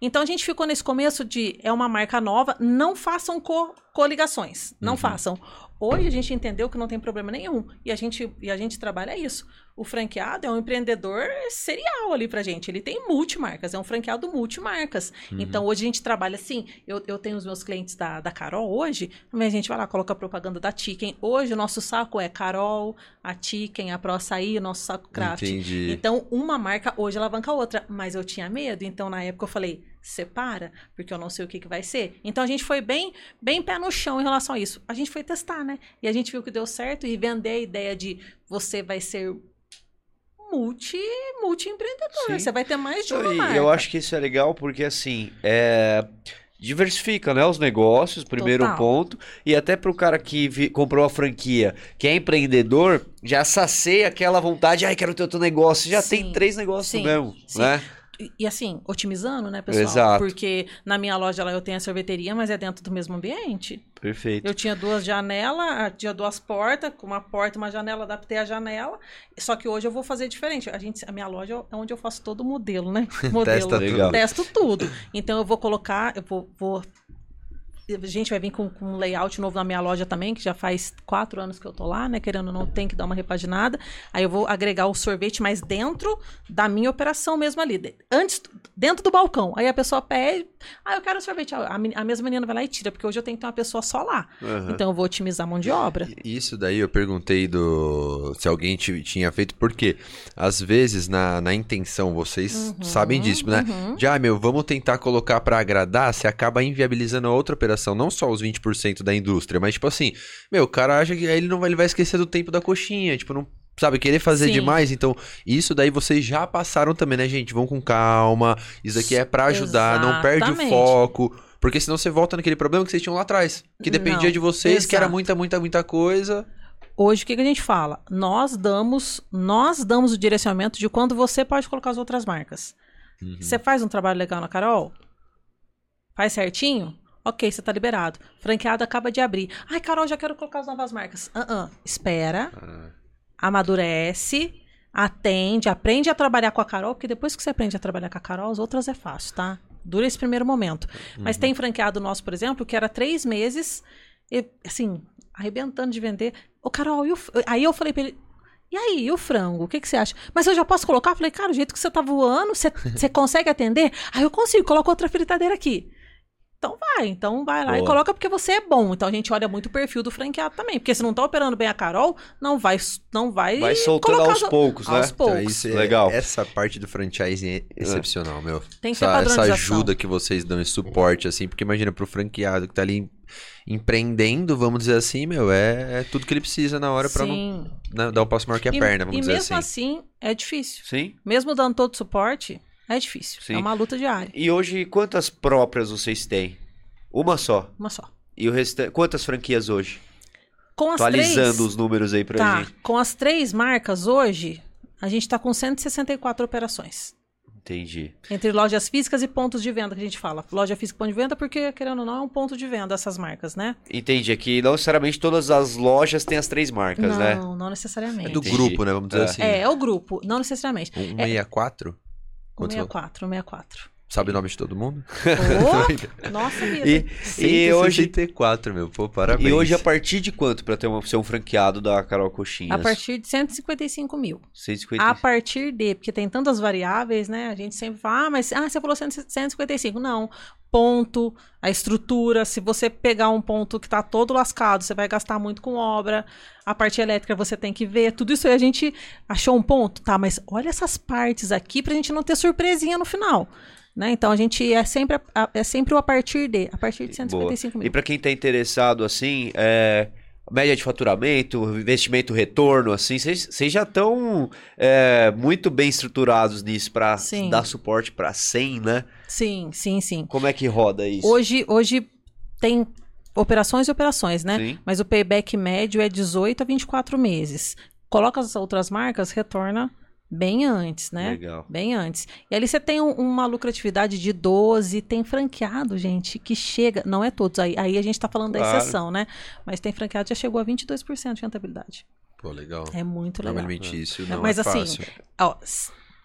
Então a gente ficou nesse começo de é uma marca nova, não façam co- coligações. Não Uhum. façam. Hoje a gente entendeu que não tem problema nenhum. E a gente, e a gente trabalha isso. O franqueado é um empreendedor serial ali pra gente. Ele tem multimarcas, é um franqueado multimarcas. Uhum. Então hoje a gente trabalha assim. Eu, eu tenho os meus clientes da, da Carol hoje, também a gente vai lá, coloca a propaganda da Chicken. Hoje o nosso saco é Carol, a Chicken, a Pro Açaí, o nosso saco Craft. Entendi. Então, uma marca hoje alavanca a outra, mas eu tinha medo, então na época eu falei, separa, porque eu não sei o que, que vai ser. Então a gente foi bem, bem pé no chão em relação a isso. A gente foi testar, né? E a gente viu que deu certo e vender a ideia de você vai ser multi, multi empreendedor. Sim. Você vai ter mais de uma E marca. eu acho que isso é legal porque, assim, é, diversifica, né, os negócios, primeiro Total. ponto, e até pro cara que vi- comprou a franquia, que é empreendedor, já sacia aquela vontade, ai, quero ter outro negócio, já tem Sim, três negócios sim, mesmo, sim. né? E, assim, otimizando, né, pessoal? Exato. Porque na minha loja lá eu tenho a sorveteria, mas é dentro do mesmo ambiente. Perfeito. Eu tinha duas janelas, tinha duas portas, com uma porta e uma janela, adaptei a janela. Só que hoje eu vou fazer diferente. A, gente, a minha loja é onde eu faço todo o modelo, né? Modelo. Testa tudo. Legal. Testo tudo. Então eu vou colocar, eu vou. vou- a gente vai vir com, com um layout novo na minha loja também, que já faz quatro anos que eu tô lá, né? Querendo ou não, tem que dar uma repaginada. Aí eu vou agregar o sorvete mais dentro da minha operação mesmo ali. Antes, dentro do balcão. Aí a pessoa pede, ah, eu quero sorvete. A, a mesma menina vai lá e tira, porque hoje eu tenho que ter uma pessoa só lá. Aham. Então eu vou otimizar a mão de obra. Isso daí eu perguntei do se alguém ti- tinha feito, porque às vezes na, na intenção, vocês sabem disso, né? uhum. De, ah, meu, vamos tentar colocar pra agradar, você acaba inviabilizando a outra operação, não só os 20% da indústria, mas tipo assim, meu, o cara acha que ele não vai, ele vai esquecer do tempo da coxinha, tipo, não sabe, querer fazer Sim. demais, então isso daí vocês já passaram também, né, gente? Vão com calma, isso daqui é pra ajudar, não perde o Exatamente. foco, porque senão você volta naquele problema que vocês tinham lá atrás, que dependia Não, de vocês, que era exato. muita, muita, muita coisa. Hoje, o que, que a gente fala? Nós damos, nós damos o direcionamento de quando você pode colocar as outras marcas. Uhum. Você faz um trabalho legal na Carol? Faz certinho? Ok, você tá liberado. Franqueado acaba de abrir. Ai, Carol, já quero colocar as novas marcas. Ah, ah. Espera, Ah, amadurece, atende, aprende a trabalhar com a Carol, porque depois que você aprende a trabalhar com a Carol, as outras é fácil, tá? Dura esse primeiro momento. Mas tem franqueado nosso, por exemplo, que era três meses, e, assim, arrebentando de vender. Ô, Carol, e o f- aí eu falei pra ele. E aí, e o frango? O que, que você acha? Mas eu já posso colocar? Eu falei, cara, o jeito que você tá voando, você, você consegue atender? Aí eu consigo, coloca outra fritadeira aqui. Então vai, então vai lá e Boa. coloca porque você é bom. Então a gente olha muito o perfil do franqueado também. Porque se não tá operando bem a Carol, não vai, não vai. Vai soltando aos as- poucos, né? aos poucos. Então, isso é- Legal. Essa parte do franchising é excepcional, meu. Tem que essa, essa ajuda que vocês dão, esse suporte, assim, porque imagina pro franqueado que tá ali empreendendo, vamos dizer assim, meu, é, é tudo que ele precisa na hora pra não, Sim. né, dar um passo maior que a e, perna, vamos e dizer mesmo assim. assim, é difícil. Sim. Mesmo dando todo o suporte, é difícil. Sim. É uma luta diária. E hoje, quantas próprias vocês têm? Uma só. Uma só. E o restante. Quantas franquias hoje? Com as Atualizando três, os números aí pra tá, gente. com as três marcas hoje, a gente tá com 164 operações. Entendi. Entre lojas físicas e pontos de venda, que a gente fala. Loja física e ponto de venda, porque, querendo ou não, é um ponto de venda essas marcas, né? Entendi. Aqui não necessariamente todas as lojas têm as três marcas, não, né? não necessariamente. É do Entendi. grupo, né, vamos dizer É. assim. É, é o grupo, não necessariamente. Um 64? Quantos são? 64, 64. Sabe o nome de todo mundo? Oh, nossa vida. E, e hoje, 164, meu, pô, parabéns. e hoje a partir de quanto pra ter uma, ser um franqueado da Carol Coxinhas? A partir de 155 mil. 150. A partir de, porque tem tantas variáveis, né? A gente sempre fala, ah, mas ah, você falou 100 155. Não. Ponto, a estrutura. Se você pegar um ponto que tá todo lascado, você vai gastar muito com obra. A parte elétrica você tem que ver. Tudo isso aí a gente achou um ponto, tá? Mas olha essas partes aqui pra gente não ter surpresinha no final. Né? Então a gente é sempre, a- é sempre o a partir de, a partir de 155 E mil. pra quem tá interessado, assim, é, média de faturamento, investimento, retorno, assim, vocês já estão muito bem estruturados nisso Sim. dar suporte pra 100, né? Sim, sim, sim. Como é que roda isso? Hoje, hoje tem operações e operações, né? Sim. Mas o payback médio é 18 a 24 meses. Coloca as outras marcas, retorna bem antes, né? Legal. Bem antes. E ali você tem um- uma lucratividade de 12, tem franqueado, gente, que chega, não é todos, aí, aí a gente tá falando da Claro. exceção, né? Mas tem franqueado que já chegou a 22% de rentabilidade. Pô, legal. É muito legal. Normalmente isso não Mas é assim, ó,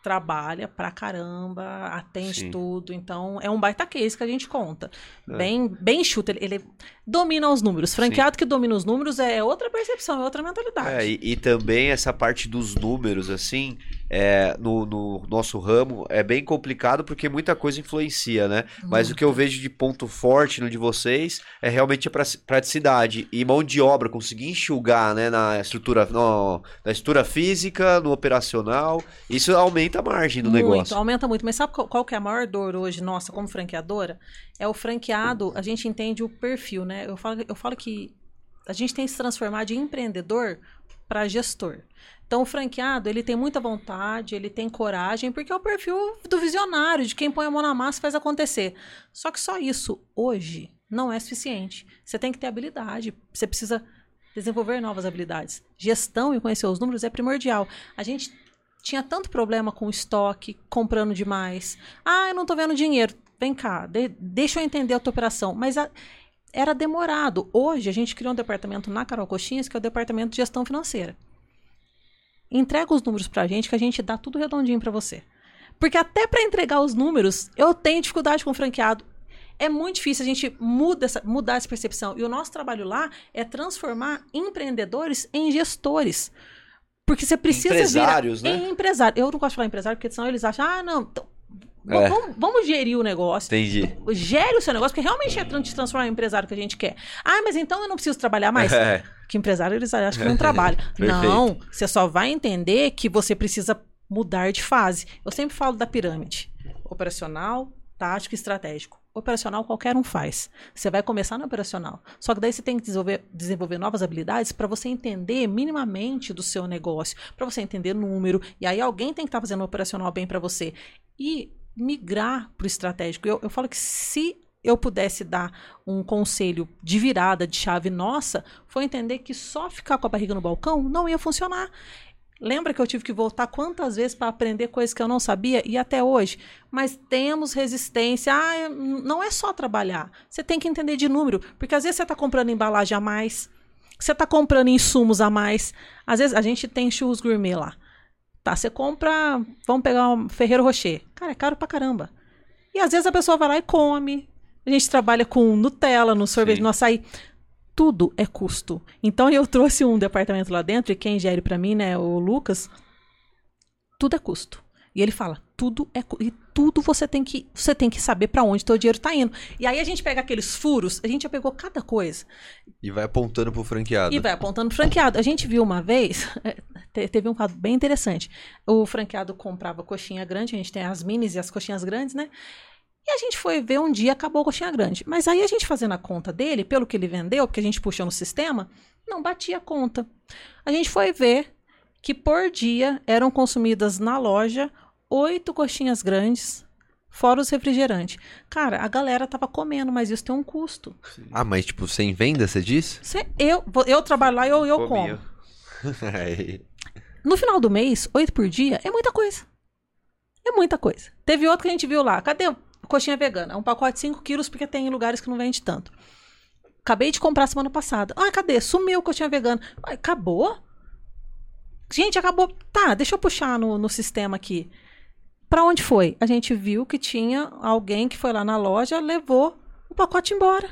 trabalha pra caramba, atende Sim. tudo. Então, é um baita case que a gente conta. É. Bem, bem chuta. Ele, ele domina os números. Franqueado que domina os números é outra percepção, é outra mentalidade. É, e, e também essa parte dos números, assim, é, no, no nosso ramo, é bem complicado porque muita coisa influencia, né? Mas o que eu vejo de ponto forte no de vocês é realmente a praticidade e mão de obra, conseguir enxugar, né, na estrutura, no- na estrutura física, no operacional, isso aumenta a margem do muito, negócio. aumenta muito. Mas sabe qual, qual que é a maior dor hoje, nossa, como franqueadora? É o franqueado, a gente entende o perfil, né? Eu falo, eu falo que a gente tem que se transformar de empreendedor para gestor. Então, o franqueado, ele tem muita vontade, ele tem coragem, porque é o perfil do visionário, de quem põe a mão na massa e faz acontecer. Só que só isso, hoje, não é suficiente. Você tem que ter habilidade, você precisa desenvolver novas habilidades. Gestão e conhecer os números é primordial. A gente tinha tanto problema com estoque, comprando demais. Ah, eu não tô vendo dinheiro. Vem cá, de, deixa eu entender a tua operação. Mas a, era demorado. Hoje a gente criou um departamento na Carol Coxinhas, que é o departamento de gestão financeira. Entrega os números pra gente que a gente dá tudo redondinho para você. Porque até para entregar os números, eu tenho dificuldade com o franqueado. É muito difícil a gente muda essa, mudar essa percepção. E o nosso trabalho lá é transformar empreendedores em gestores. Porque você precisa Empresários, virar né? em empresário. Eu não gosto de falar empresário, porque senão eles acham, ah, não, então, É. vamos, vamos gerir o negócio. Entendi. Gere o seu negócio, porque realmente é te transformar em empresário que a gente quer. Ah, mas então eu não preciso trabalhar mais? É. Que empresário eles acham que não trabalha. não, você só vai entender que você precisa mudar de fase. Eu sempre falo da pirâmide: operacional, tático e estratégico. Operacional qualquer um faz. Você vai começar no operacional. Só que daí você tem que desenvolver, desenvolver novas habilidades para você entender minimamente do seu negócio, para você entender número. E aí alguém tem que estar fazendo o operacional bem para você. E migrar para o estratégico. Eu, eu falo que se eu pudesse dar um conselho de virada de chave nossa, foi entender que só ficar com a barriga no balcão não ia funcionar. Lembra que eu tive que voltar quantas vezes para aprender coisas que eu não sabia e até hoje? Mas temos resistência. Ah, não é só trabalhar. Você tem que entender de número, porque às vezes você está comprando embalagem a mais, você está comprando insumos a mais. Às vezes a gente tem churros gourmet lá. Tá, você compra, vamos pegar um Ferreiro Rocher. Cara, é caro pra caramba. E às vezes a pessoa vai lá e come. A gente trabalha com Nutella, no sorvete, Sim. no açaí. Tudo é custo. Então eu trouxe um departamento lá dentro, e quem gere pra mim, né, o Lucas, tudo é custo. E ele fala, tudo é e tudo você tem que você tem que saber pra onde teu dinheiro tá indo. E aí a gente pega aqueles furos, a gente já pegou cada coisa E vai apontando pro franqueado. e vai apontando pro franqueado. A gente viu uma vez, te- teve um caso bem interessante. O franqueado comprava coxinha grande, a gente tem as minis e as coxinhas grandes, né? E a gente foi ver um dia, acabou a coxinha grande. Mas aí a gente fazendo a conta dele, pelo que ele vendeu, porque a gente puxou no sistema, não batia a conta. A gente foi ver que por dia eram consumidas na loja oito coxinhas grandes, fora os refrigerantes. Cara, a galera tava comendo, mas isso tem um custo. Ah, mas tipo, sem venda, você diz? Cê- eu, eu trabalho lá e eu, eu Comia. como. No final do mês, oito por dia é muita coisa. É muita coisa. Teve outro que a gente viu lá. Cadê coxinha vegana? É um pacote de 5 quilos, porque tem lugares que não vende tanto. Acabei de comprar semana passada. Ah, cadê? Sumiu coxinha vegana. Ué, acabou? Gente, acabou. Tá, deixa eu puxar no, no sistema aqui. Pra onde foi? A gente viu que tinha alguém que foi lá na loja, levou o pacote embora.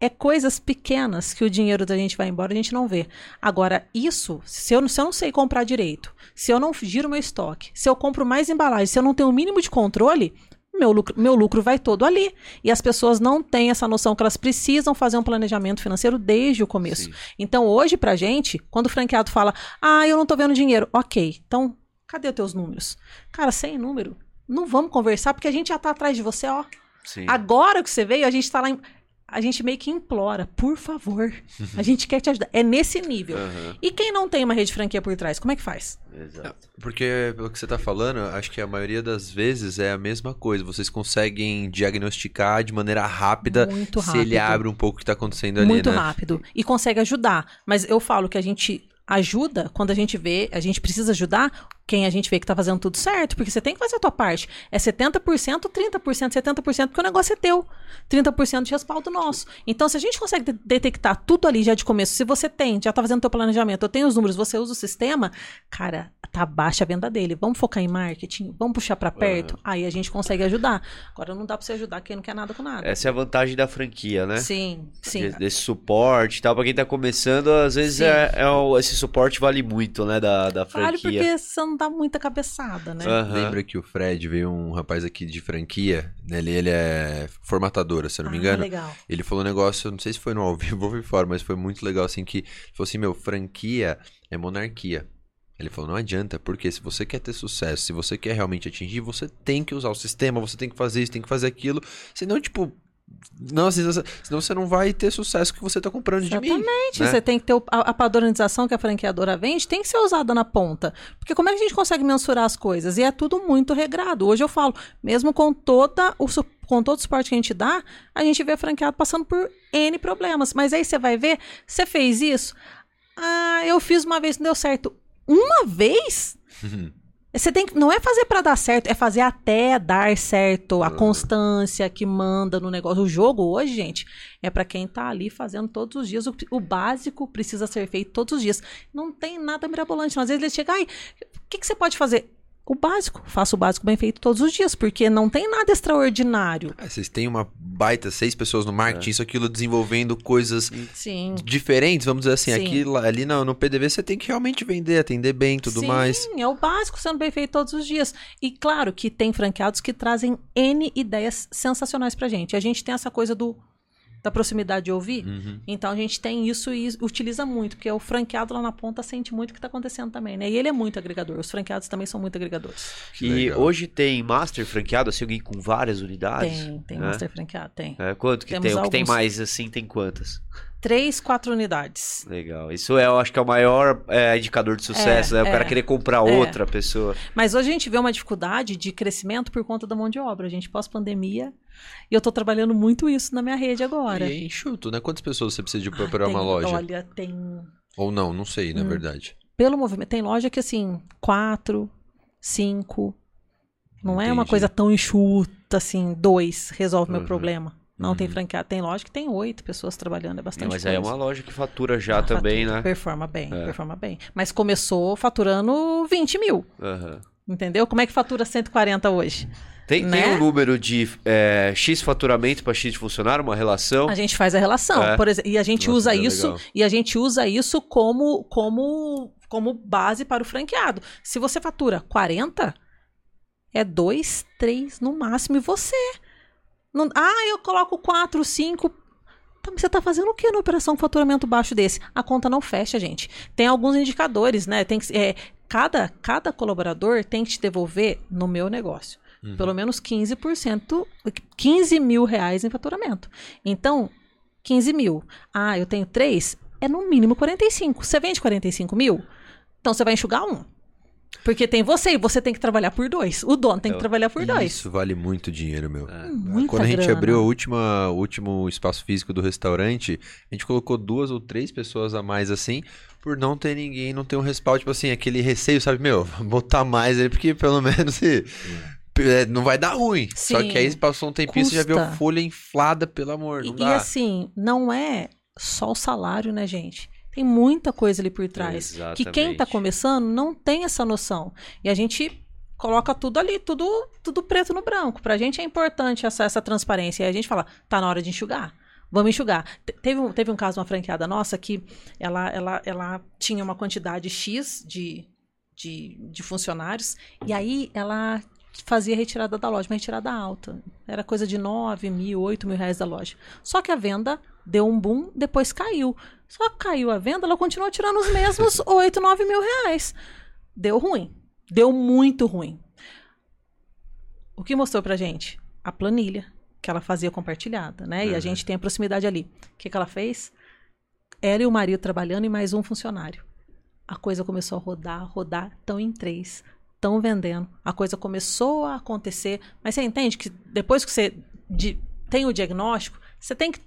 É coisas pequenas que o dinheiro da gente vai embora, a gente não vê. Agora, isso, se eu, se eu não sei comprar direito, se eu não giro meu estoque, se eu compro mais embalagem, se eu não tenho o mínimo de controle, meu lucro, meu lucro vai todo ali. E as pessoas não têm essa noção que elas precisam fazer um planejamento financeiro desde o começo. Sim. Então, hoje, pra gente, quando o franqueado fala, ah, eu não tô vendo dinheiro, ok, então, cadê os teus números? Cara, sem número, não vamos conversar, porque a gente já tá atrás de você, ó. Sim. Agora que você veio, a gente tá lá. Em... A gente meio que implora, por favor. A gente quer te ajudar. É nesse nível. Aham, E quem não tem uma rede de franquia por trás, como é que faz? Exato. Porque, pelo que você tá falando, acho que a maioria das vezes é a mesma coisa. Vocês conseguem diagnosticar de maneira rápida Muito se ele rápido. abre um pouco o que tá acontecendo ali, Muito né? rápido. E consegue ajudar. Mas eu falo que a gente ajuda quando a gente vê, a gente precisa ajudar quem a gente vê que tá fazendo tudo certo, porque você tem que fazer a tua parte. É 70%, 30%, 70%, porque o negócio é teu. 30% de respaldo nosso. Então, se a gente consegue de- detectar tudo ali já de começo, se você tem, já tá fazendo teu planejamento, eu tenho os números, você usa o sistema, cara, tá baixa a venda dele. Vamos focar em marketing, vamos puxar pra perto, aí a gente consegue ajudar. Agora não dá pra você ajudar quem não quer nada com nada. Essa é a vantagem da franquia, né? Sim, sim. De- Desse suporte e tal. Pra quem tá começando, às vezes é, é o- esse suporte vale muito, né? Da, da Vale franquia. porque você não dá muita cabeçada, né? Aham. Lembra que o Fred veio um rapaz aqui de franquia, né? Ele, ele é formatadora, se eu não me Ah, engano. legal. Ele falou um negócio, não sei se foi no ao vivo ou fora, mas foi muito legal assim que ele falou assim, meu, franquia é monarquia. Ele falou, não adianta, porque se você quer ter sucesso, se você quer realmente atingir, você tem que usar o sistema, você tem que fazer isso, tem que fazer aquilo. Senão, tipo, Não, assim, senão você não vai ter sucesso que você tá comprando de mim. Exatamente. né? Você tem que ter a, a padronização que a franqueadora vende, tem que ser usada na ponta. Porque como é que a gente consegue mensurar as coisas? E é tudo muito regrado. Hoje eu falo, mesmo com toda o com todo o suporte que a gente dá, a gente vê franqueado passando por N problemas. Mas aí você vai ver, você fez isso? Ah, eu fiz uma vez, não deu certo. Uma vez? Você tem que, não é fazer pra dar certo, é fazer até dar certo, a constância que manda no negócio. O jogo hoje, gente, é pra quem tá ali fazendo todos os dias. O, o básico precisa ser feito todos os dias. Não tem nada mirabolante. Às vezes eles chegam, ai, o que, que você pode fazer? O básico. Faça o básico bem feito todos os dias, porque não tem nada extraordinário. Ah, vocês têm uma baita, seis pessoas no marketing, isso, aquilo, desenvolvendo coisas Sim. diferentes, vamos dizer assim. Sim. Aqui, lá- ali no, no PDV você tem que realmente vender, atender bem e tudo Sim, mais. é o básico sendo bem feito todos os dias. E claro que tem franqueados que trazem N ideias sensacionais pra gente. A gente tem essa coisa do da proximidade de ouvir. Uhum. Então a gente tem isso e utiliza muito, porque o franqueado lá na ponta sente muito o que está acontecendo também, né? E ele é muito agregador. Os franqueados também são muito agregadores. Que E legal. hoje tem Master franqueado, assim, alguém com várias unidades? Tem, tem né? master franqueado, tem. É, quanto que Temos tem? O que tem alguns. mais, assim, tem quantas? Três, quatro unidades. Legal. Isso é, eu acho que é o maior é, indicador de sucesso, É, né? O cara é. querer comprar É. outra pessoa. Mas hoje a gente vê uma dificuldade de crescimento por conta da mão de obra. A gente pós-pandemia. E eu tô trabalhando muito isso na minha rede agora. E é enxuto, né? Quantas pessoas você precisa de pra Ah, operar uma tem- loja? Olha, tem Ou não, não sei, na Hum. verdade. pelo movimento. Tem loja que, assim, quatro, cinco. Não é uma Entendi. coisa tão enxuta, assim, dois resolve meu Uhum. problema. Não tem Uhum. franqueado. Tem loja que tem oito pessoas trabalhando, é É, bastante mas coisa. aí é uma loja que fatura já Ah, também, fatura, né? Performa bem, É. performa bem. Mas começou faturando 20 mil, Aham. entendeu? Como é que fatura 140 hoje? Tem, Né? tem um número de é, X faturamento para X funcionário, uma relação? A gente faz a relação, É. por exemplo, e a gente Nossa, usa que isso legal. e a gente usa isso como como como base para o franqueado. Se você fatura 40, é dois, três no máximo e você. Não- ah, eu coloco 4, 5. Tá, mas você tá fazendo o que na operação com faturamento baixo desse? A conta não fecha, gente. Tem alguns indicadores, né? Tem que, é, cada, cada colaborador tem que te devolver no meu negócio. Uhum. Pelo menos 15%, 15 mil reais em faturamento. Então, 15 mil. Ah, eu tenho três? É no mínimo 45. Você vende 45 mil? Então você vai enxugar um. Porque tem você e você tem que trabalhar por dois. O dono tem que Eu- trabalhar por dois. Isso vale muito dinheiro, meu. É. Muita Quando a gente grana. abriu a última, o último espaço físico do restaurante, a gente colocou duas ou três pessoas a mais assim, por não ter ninguém, não ter um respaldo, tipo assim, aquele receio, sabe? Meu, botar mais aí, porque pelo menos se, é, não vai dar ruim. Só Sim. que aí passou um tempinho, você já viu a Custa. folha inflada, pelo amor, não E, e dá. assim, não é só o salário, né, gente? Tem muita coisa ali por trás. Que quem tá Exatamente. começando não tem essa noção. E a gente coloca tudo ali, tudo, tudo preto no branco. Pra gente é importante essa, essa transparência. E a gente fala, tá na hora de enxugar. Vamos enxugar. Te- Teve um, teve um caso, uma franqueada nossa, que ela, ela, ela tinha uma quantidade X de, de, de funcionários, e aí ela fazia retirada da loja, uma retirada alta. Era coisa de 9 mil, 8 mil reais da loja. Só que a venda deu um boom, depois caiu. Só que caiu a venda, ela continuou tirando os mesmos 8, 9 mil reais. Deu ruim. Deu muito ruim. O que mostrou pra gente? A planilha que ela fazia compartilhada, né? E a Uhum. gente tem a proximidade ali. O que, que ela fez? Ela e o marido trabalhando e mais um funcionário. A coisa começou a rodar, rodar, tão em três, tão vendendo. A coisa começou a acontecer. Mas você entende que depois que você di- tem o diagnóstico, você tem que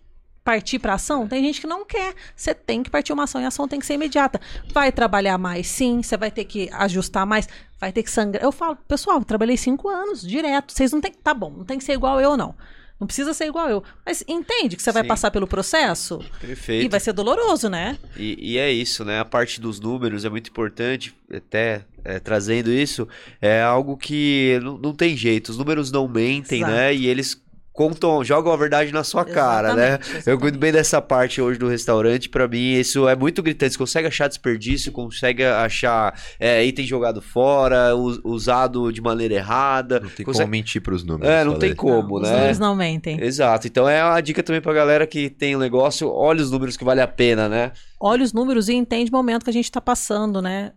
partir para ação? Tem gente que não quer. Você tem que partir uma ação e a ação tem que ser imediata. Vai trabalhar mais, sim. Você vai ter que ajustar mais. Vai ter que sangrar. Eu falo, pessoal, trabalhei cinco anos direto. Vocês não tem. Tá bom, não tem que ser igual eu, não. Não precisa ser igual eu. Mas entende que você vai Sim. passar pelo processo Perfeito. e vai ser doloroso, né? E, e é isso, né? A parte dos números é muito importante, até é, trazendo isso, é algo que não, não tem jeito. Os números não mentem, Exato. né? E eles contam, jogam a verdade na sua cara, né? Exatamente, Eu cuido bem dessa parte hoje do restaurante. Pra mim, isso é muito gritante. Você consegue achar desperdício, consegue achar é, item jogado fora, usado de maneira errada. Não tem consegue- como mentir pros números. É, não falei. tem como, Os né? números não mentem. Exato. Então é uma dica também pra galera que tem um negócio, olha os números que vale a pena, né? olha os números e entende o momento que a gente está passando, né?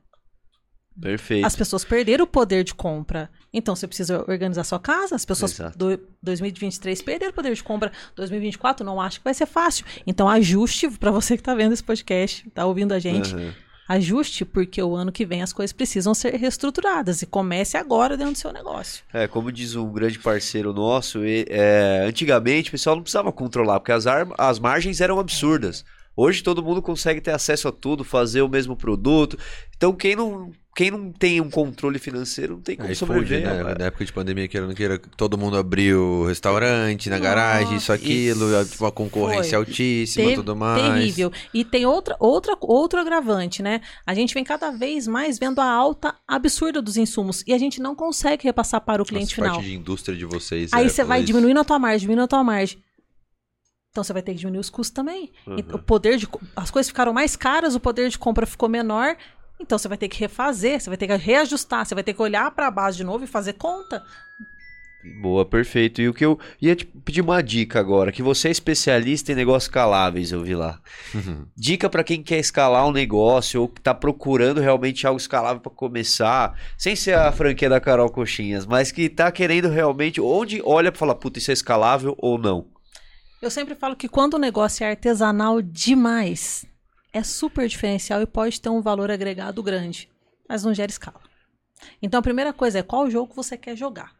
Perfeito. As pessoas perderam o poder de compra. Então você precisa organizar sua casa. As pessoas Exato. do 2023 perderam o poder de compra. 2024 não acho que vai ser fácil. Então ajuste para você que está vendo esse podcast, está ouvindo a gente. Uhum. Ajuste porque o ano que vem as coisas precisam ser reestruturadas e comece agora dentro do seu negócio. É, como diz um grande parceiro nosso, é, antigamente o pessoal não precisava controlar, porque as, as margens eram absurdas. Hoje todo mundo consegue ter acesso a tudo, fazer o mesmo produto. Então quem não, quem não tem um controle financeiro não tem como Aí sobreviver. né? Na época de pandemia, queira não queira, todo mundo abriu restaurante na garagem, isso, Nossa, aquilo, isso. tipo, uma concorrência Foi. altíssima, Ter- tudo mais. Terrível. E tem outra, outra, outro agravante, né? A gente vem cada vez mais vendo a alta absurda dos insumos e a gente não consegue repassar para o cliente Nossa, final. parte de indústria de vocês. Aí é, você vai isso. diminuindo a tua margem, diminuindo a tua margem. Então você vai ter que diminuir os custos também. Uhum. O poder de as coisas ficaram mais caras, o poder de compra ficou menor. Então você vai ter que refazer, você vai ter que reajustar, você vai ter que olhar para a base de novo e fazer conta. Boa, perfeito. E o que eu ia te pedir uma dica agora, que você é especialista em negócios escaláveis, eu vi lá. Uhum. Dica para quem quer escalar um negócio ou que tá procurando realmente algo escalável para começar, sem ser a franquia da Carol Coxinhas, mas que tá querendo realmente onde olha para falar, puta, isso é escalável ou não. Eu sempre falo que quando o negócio é artesanal demais, é super diferencial e pode ter um valor agregado grande, mas não gera escala. Então a primeira coisa é qual jogo você quer jogar.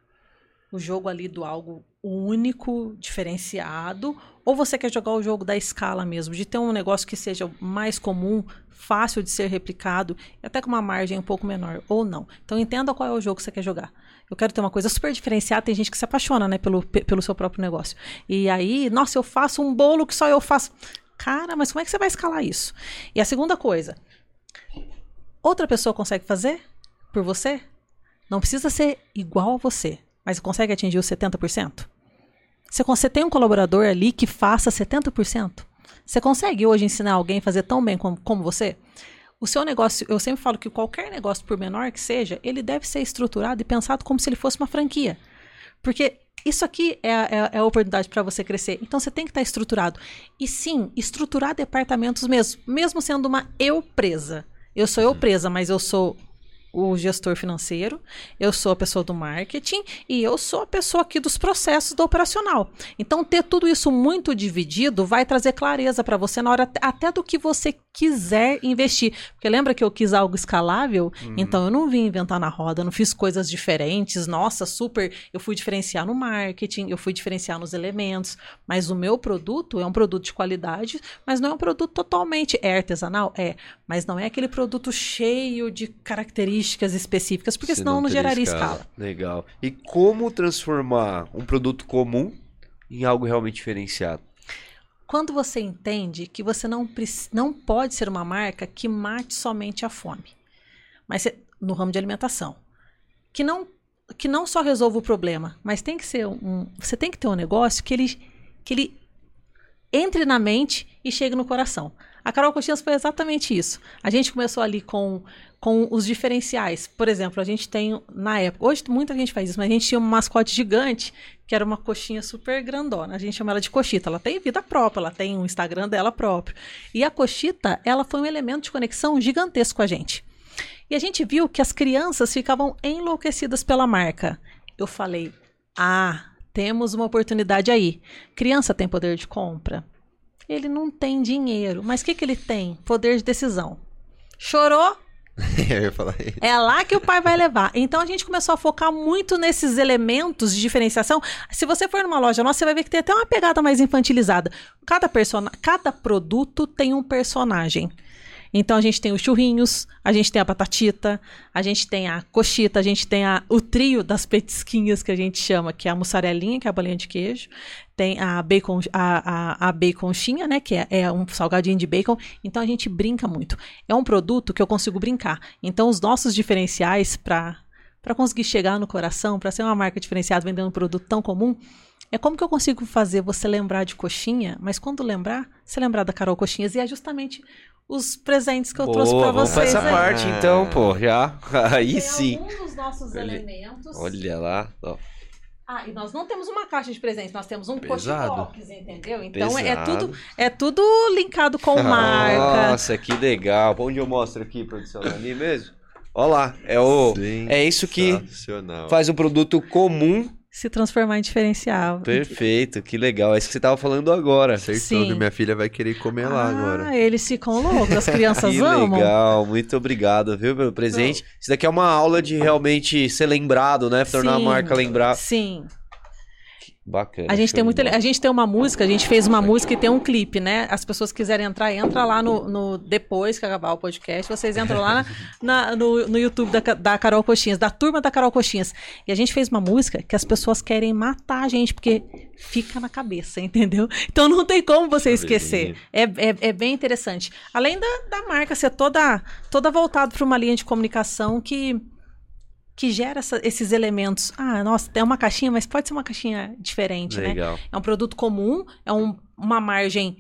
O jogo ali do algo único, diferenciado, ou você quer jogar o jogo da escala mesmo, de ter um negócio que seja mais comum, fácil de ser replicado, até com uma margem um pouco menor, ou não. Então entenda qual é o jogo que você quer jogar. Eu quero ter uma coisa super diferenciada, tem gente que se apaixona, né, pelo, pe- pelo seu próprio negócio. E aí, nossa, eu faço um bolo que só eu faço. Cara, mas como é que você vai escalar isso? E a segunda coisa, outra pessoa consegue fazer por você? Não precisa ser igual a você, mas consegue atingir os 70%? Você, tem um colaborador ali que faça 70%? Você consegue hoje ensinar alguém a fazer tão bem como, como você? O seu negócio, eu sempre falo que qualquer negócio, por menor que seja, ele deve ser estruturado e pensado como se ele fosse uma franquia. Porque isso aqui é, a- é é a oportunidade para você crescer. Então você tem que estar estruturado. E sim, estruturar departamentos mesmo, mesmo sendo uma eu presa. Eu sou eu presa, mas eu sou o gestor financeiro, eu sou a pessoa do marketing e eu sou a pessoa aqui dos processos do operacional. Então, ter tudo isso muito dividido vai trazer clareza para você na hora até do que você quiser investir. Porque lembra que eu quis algo escalável? Então, eu não vim inventar na roda, não fiz coisas diferentes. Nossa, super. Eu fui diferenciar no marketing, eu fui diferenciar nos elementos. Mas o meu produto é um produto de qualidade, mas não é um produto totalmente. É artesanal? É. Mas não é aquele produto cheio de características específicas, porque Senão senão não teria geraria escala. escala. Legal. E como transformar um produto comum em algo realmente diferenciado? Quando você entende que você não, não pode ser uma marca que mate somente a fome, mas no ramo de alimentação, que não, que não só resolva o problema, mas tem que ser um, você tem que ter um negócio que ele, que ele entre na mente e chegue no coração. A Carol Coxinhas foi exatamente isso. A gente começou ali com, com os diferenciais. Por exemplo, a gente tem, na época, hoje muita gente faz isso, mas a gente tinha uma mascote gigante, que era uma coxinha super grandona. A gente chama ela de coxita. Ela tem vida própria, ela tem um Instagram dela próprio. E a coxita, ela foi um elemento de conexão gigantesco com a gente. E a gente viu que as crianças ficavam enlouquecidas pela marca. Eu falei: ah, temos uma oportunidade aí. Criança tem poder de compra? Ele não tem dinheiro, mas o que, que ele tem? Poder de decisão. Chorou? É lá que o pai vai levar. Então a gente começou a focar muito nesses elementos de diferenciação. Se você for numa loja nossa, você vai ver que tem até uma pegada mais infantilizada. Cada, persona... Cada produto tem um personagem. Então a gente tem os churrinhos, a gente tem a batatita, a gente tem a coxita, a gente tem a- o trio das petisquinhas que a gente chama, que é a mussarelinha, que é a bolinha de queijo, tem a bacon, a, a, a baconchinha, né, que é, é um salgadinho de bacon. Então a gente brinca muito. É um produto que eu consigo brincar. Então os nossos diferenciais para para conseguir chegar no coração, para ser uma marca diferenciada vendendo um produto tão comum, é como que eu consigo fazer você lembrar de coxinha, mas quando lembrar, você lembrar da Carol Coxinhas e é justamente os presentes que eu trouxe Boa, para vamos pra vocês. essa aí. parte então, pô, já. Aí Tem sim. alguns dos nossos Olha- elementos. Olha lá. ó. Ah, e nós não temos uma caixa de presentes, nós temos um Pesado. coxinbox, entendeu? Então é tudo é tudo linkado com marca. Nossa, que legal. Onde eu mostro aqui, produção? Ali mesmo? Ó lá, é o é isso que faz um produto comum Se transformar em diferencial. perfeito. Que legal. É isso que você tava falando agora. Que minha filha vai querer comer lá agora. Ah, eles ficam loucos, as crianças Que amam. legal, muito obrigado, viu, pelo presente. Isso daqui é uma aula de realmente ser lembrado, né? Tornar a Sim. marca lembrar. Sim. Bacana. A gente tem bola. a gente tem uma música, a gente fez uma música e tem um clipe, né? As pessoas quiserem entrar, entra lá no, no- depois que acabar o podcast, vocês entram lá na- na- no, no YouTube da, da Carol Coxinhas, da turma da Carol Coxinhas. E a gente fez uma música que as pessoas querem matar a gente porque fica na cabeça, entendeu? Então não tem como você esquecer. É, é, é bem interessante. Além da, da marca ser toda toda voltada para uma linha de comunicação que que gera essa- esses elementos. Ah, nossa, tem uma caixinha, mas pode ser uma caixinha diferente, né? Legal. É um produto comum, é um- uma margem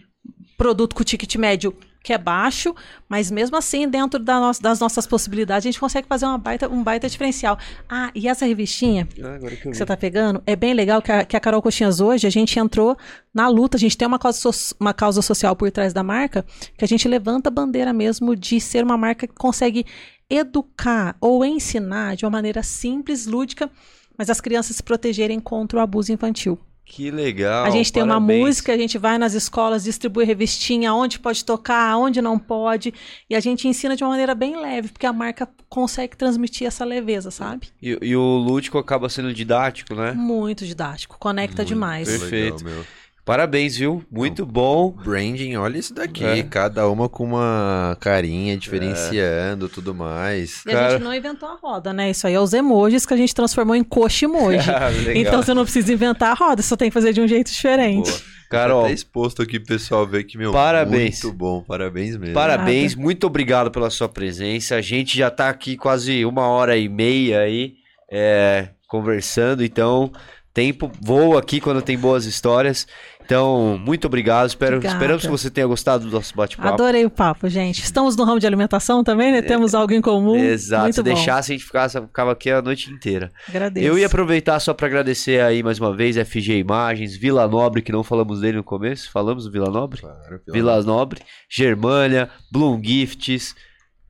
produto com ticket médio que é baixo, mas mesmo assim, dentro da nossa- das nossas possibilidades, a gente consegue fazer uma baita, um baita diferencial. Ah, e essa revistinha Ah, que que você tá pegando, é bem legal que a, que a Carol Coxinhas hoje, a gente entrou na luta, a gente tem uma causa, so- uma causa social por trás da marca, que a gente levanta a bandeira mesmo de ser uma marca que consegue educar ou ensinar de uma maneira simples, lúdica, mas as crianças se protegerem contra o abuso infantil. Que legal. A gente tem uma música, a gente vai nas escolas, distribui revistinha, onde pode tocar, onde não pode. E a gente ensina de uma maneira bem leve, porque a marca consegue transmitir essa leveza, sabe? E, e o lúdico acaba sendo didático, né? Muito didático, conecta demais. Perfeito. Legal, meu. Parabéns, viu? Muito bom. Branding, olha isso daqui. É. Cada uma com uma carinha diferenciando tudo mais. E a Cara- gente não inventou a roda, né? Isso aí é os emojis que a gente transformou em coxa emoji. Legal. então você não precisa inventar a roda, só tem que fazer de um jeito diferente. Boa. Carol, Tá exposto aqui pro pessoal ver que, meu, Parabéns. muito bom. Parabéns mesmo. parabéns, muito obrigado pela sua presença. A gente já tá aqui quase uma hora e meia aí é, conversando, então tempo voa aqui quando tem boas histórias. Então, muito obrigado. Espero, Obrigada. esperamos que você tenha gostado do nosso bate-papo. Adorei o papo, gente. Estamos no ramo de alimentação também, né? Temos algo em comum. Exato, Muito se bom. deixasse, a gente ficava, ficava aqui a noite inteira. Agradeço. Eu ia aproveitar só para agradecer aí mais uma vez FG Imagens, Vila Nobre, que não falamos dele no começo. Falamos do Vila Nobre? Claro, Vila Nobre, Germânia, Bloom Gifts.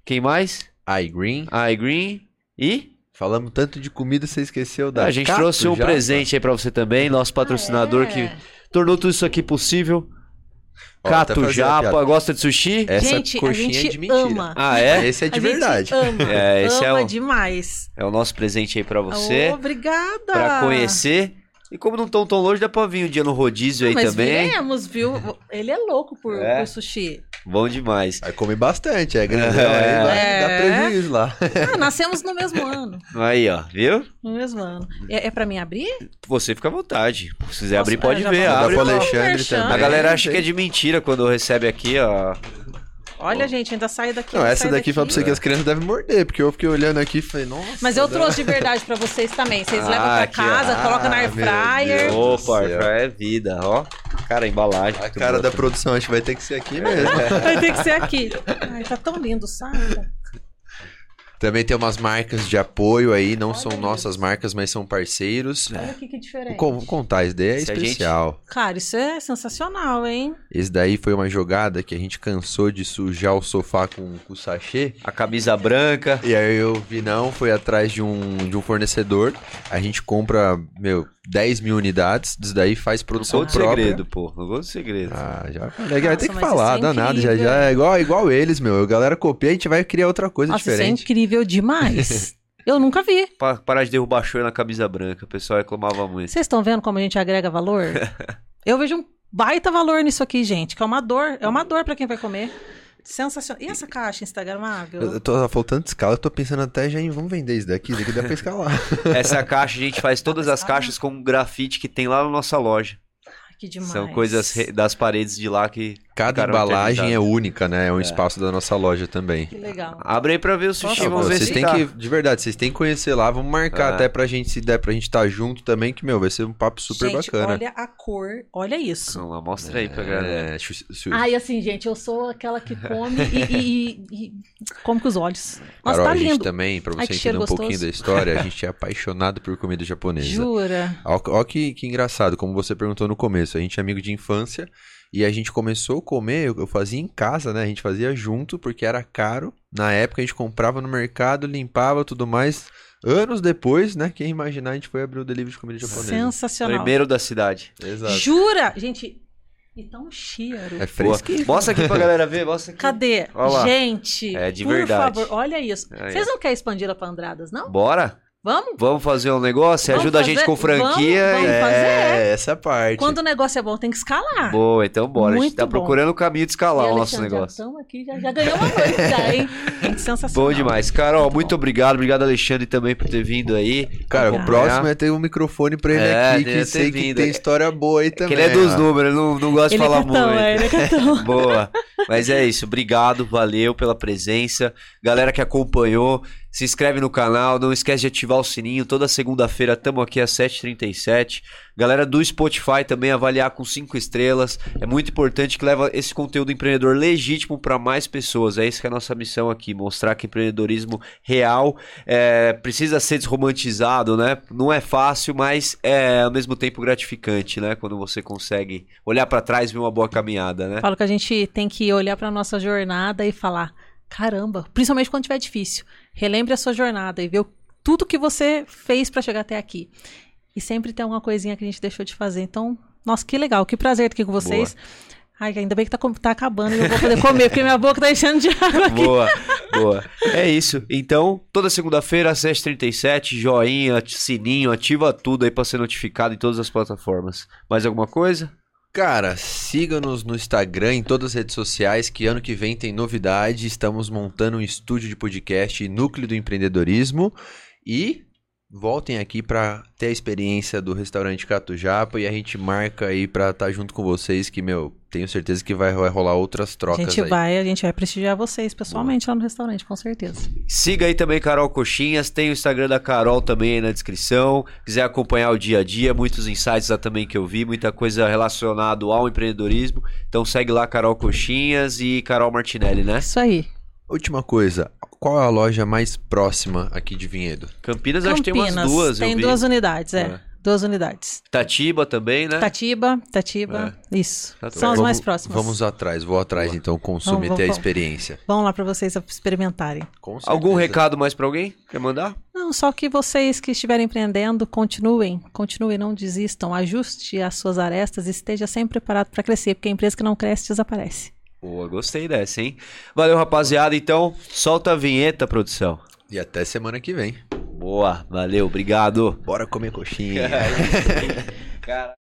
Quem mais? iGreen. iGreen e Falamos tanto de comida, você esqueceu da a gente Cato trouxe um Japa? presente aí pra você também, nosso patrocinador Ah, é? que tornou tudo isso aqui possível. Ó, Cato a Japa, gosta de sushi? Essa gente, a coxinha gente é de mentira. ama. Ah, é? Esse é de A gente verdade. ama. É, esse é ama o- demais. É o nosso presente aí pra você, Obrigada. pra conhecer. E como não estão tão longe, dá pra vir um dia no rodízio aí Mas também. viremos, viu? Ele é louco por, É? por sushi. Bom demais. Vai comer bastante, é grandão, É. aí vai É. dar prejuízo lá. Ah, nascemos no mesmo ano. Aí, ó, viu? No mesmo ano. É, é pra mim abrir? Você fica à vontade. Se quiser Posso- abrir, pode já ver. vou- Abre. Pro Alexandre também. A galera acha que é de mentira quando recebe aqui, ó. Olha, gente, ainda sai daqui. Não, essa sai daqui fala pra você que as crianças devem morder, porque eu fiquei olhando aqui e falei, nossa. Mas eu dá- trouxe de verdade pra vocês também. Vocês Ah, levam pra casa, coloca na Ah, air fryer. Opa, do céu. é vida, ó. Cara, a embalagem. A cara da produção, acho que vai ter que ser aqui mesmo. Vai ter que ser aqui. Ai, tá tão lindo, sabe? Também tem umas marcas de apoio aí, não Olha são isso. nossas marcas, mas são parceiros. Olha aqui que diferente. Con- contar, esse daí é Se a gente- especial. Cara, isso é sensacional, hein? Esse daí foi uma jogada que a gente cansou de sujar o sofá com, com sachê. A camisa branca. E aí eu vi, não, foi atrás de um, de um fornecedor. A gente compra, meu, 10 mil unidades. Disso daí faz Não produção conta própria. segredo, pô. Não conta segredo. Ah, já falei. Vai ter que isso falar, é danado. Já, já é igual, igual eles, meu. A galera copia, a gente vai criar outra coisa Nossa, isso é diferente. incrível demais. Eu nunca vi. Pa- parar de derrubar show na camisa branca. O pessoal reclamava muito. Vocês estão vendo como a gente agrega valor? Eu vejo um baita valor nisso aqui, gente, que é uma dor. É uma dor pra quem vai comer. Sensacional. E essa caixa instagramável? Eu tô faltando escala, eu tô pensando até já em vamos vender isso daqui, isso daqui dá pra escalar. Essa caixa a gente faz todas as caixas com grafite que tem lá na nossa loja. Ai, que demais. São coisas das paredes de lá que. Cada ficaram embalagem é única, né? É um espaço da nossa loja também. Que legal. Abre aí pra ver o sushi, vamos ver vocês se têm tá. que, de verdade, vocês têm que conhecer lá, vamos marcar É. até pra gente, se der pra gente estar junto também, que, meu, vai ser um papo super gente, bacana. olha a cor. Olha isso. Vamos lá, mostra aí pra galera. É, chu- Ai, assim, gente, eu sou aquela que come e, e- e- e come com os olhos. Nossa, Carol, tá a gente lindo. também, pra Ai, você cheiro entender um pouquinho gostoso. da história, a gente é apaixonado por comida japonesa. Jura? Ó, ó que, que engraçado, como você perguntou no começo, a gente é amigo de infância E a gente começou a comer, eu eu fazia em casa, né? A gente fazia junto porque era caro. Na época a gente comprava no mercado, limpava tudo mais. Anos depois, né? Quem imaginar a gente foi abrir o delivery de comida japonesa. Sensacional. Primeiro da cidade. Exato. Jura? Gente, e tá um cheiro. É fresquinho. Mostra aqui pra galera ver, mostra aqui. Cadê? Olha lá. Gente, É de por verdade. favor, olha isso. Aí, Vocês não querem expandir ela pra Andradas, não? Bora? Vamos? Vamos fazer um negócio? Você Vamos ajuda a fazer? gente com franquia Vamos, e... vamos. fazer, É, essa é a parte. Quando o negócio é bom, tem que escalar. Boa, então bora. a gente Muito tá bom. procurando o caminho de escalar E, o nosso já negócio. estamos aqui, já, já ganhou uma noite já, hein? Gente, sensacional. Bom demais. Carol, Muito muito obrigado. Obrigado, Alexandre, também por ter vindo aí. Cara, o próximo é ter um microfone pra ele É, aqui, que sei que vindo. tem história boa aí Que também. ele é dos ó. números, ele não, não gosta Ele de falar é catão, muito. é, ele é. Boa. Mas é isso. Obrigado, valeu pela presença. Galera que acompanhou, se inscreve no canal. Não esquece de ativar o sininho. Toda segunda-feira estamos aqui às 7h37. Galera do Spotify também avaliar com 5 estrelas. É muito importante que leva esse conteúdo empreendedor legítimo para mais pessoas. É isso que é a nossa missão aqui. Mostrar que empreendedorismo real é, precisa ser desromantizado, né? Não é fácil, mas é ao mesmo tempo gratificante, né? Quando você consegue olhar para trás e ver uma boa caminhada, né? Falo que a gente tem que olhar pra nossa jornada e falar: caramba, principalmente quando tiver difícil. Relembre a sua jornada e o- tudo que você fez pra chegar até aqui. E sempre tem alguma coisinha que a gente deixou de fazer. Então, nossa, que legal, que prazer estar aqui com vocês. Ai, ainda bem que tá, tá acabando e eu vou poder comer, porque minha boca tá enchendo de água aqui. Boa, boa. É isso. Então, toda segunda-feira, às 7h37, joinha, sininho, ativa tudo aí pra ser notificado em todas as plataformas. Mais alguma coisa? Cara, siga-nos no Instagram, em todas as redes sociais, que ano que vem tem novidade. Estamos montando um estúdio de podcast Núcleo do Empreendedorismo. E voltem aqui para ter a experiência do restaurante Catujapa e a gente marca aí pra estar junto com vocês, que, meu, tenho certeza que vai, vai rolar outras A trocas gente aí. vai, a gente vai prestigiar vocês pessoalmente lá no restaurante, com certeza. Siga aí também Carol Coxinhas, tem o Instagram da Carol também aí na descrição. Quiser acompanhar o dia a dia, muitos insights lá também que eu vi, muita coisa relacionada ao empreendedorismo. Então segue lá Carol Coxinhas e Carol Martinelli, né? Isso aí. Última coisa, qual é a loja mais próxima aqui de Vinhedo? Campinas, acho que tem umas Campinas, duas, eu Tem vi. duas unidades, é. É. Duas unidades. Tatiba também, né? Tatiba, Tatiba, isso. Tá São as Vamos- mais próximas. Vamos atrás, vou atrás então, consumir Vamos, ter a vamos. experiência. Vão lá pra vocês experimentarem. Com Algum recado mais pra alguém? Quer mandar? Não, só que vocês que estiverem empreendendo, continuem, continuem, não desistam, ajuste as suas arestas e esteja sempre preparado para crescer, porque a empresa que não cresce desaparece. Boa, gostei dessa, hein? Valeu, rapaziada. Então, solta a vinheta, produção. E até semana que vem. Boa, valeu, obrigado. Bora comer coxinha. Cara.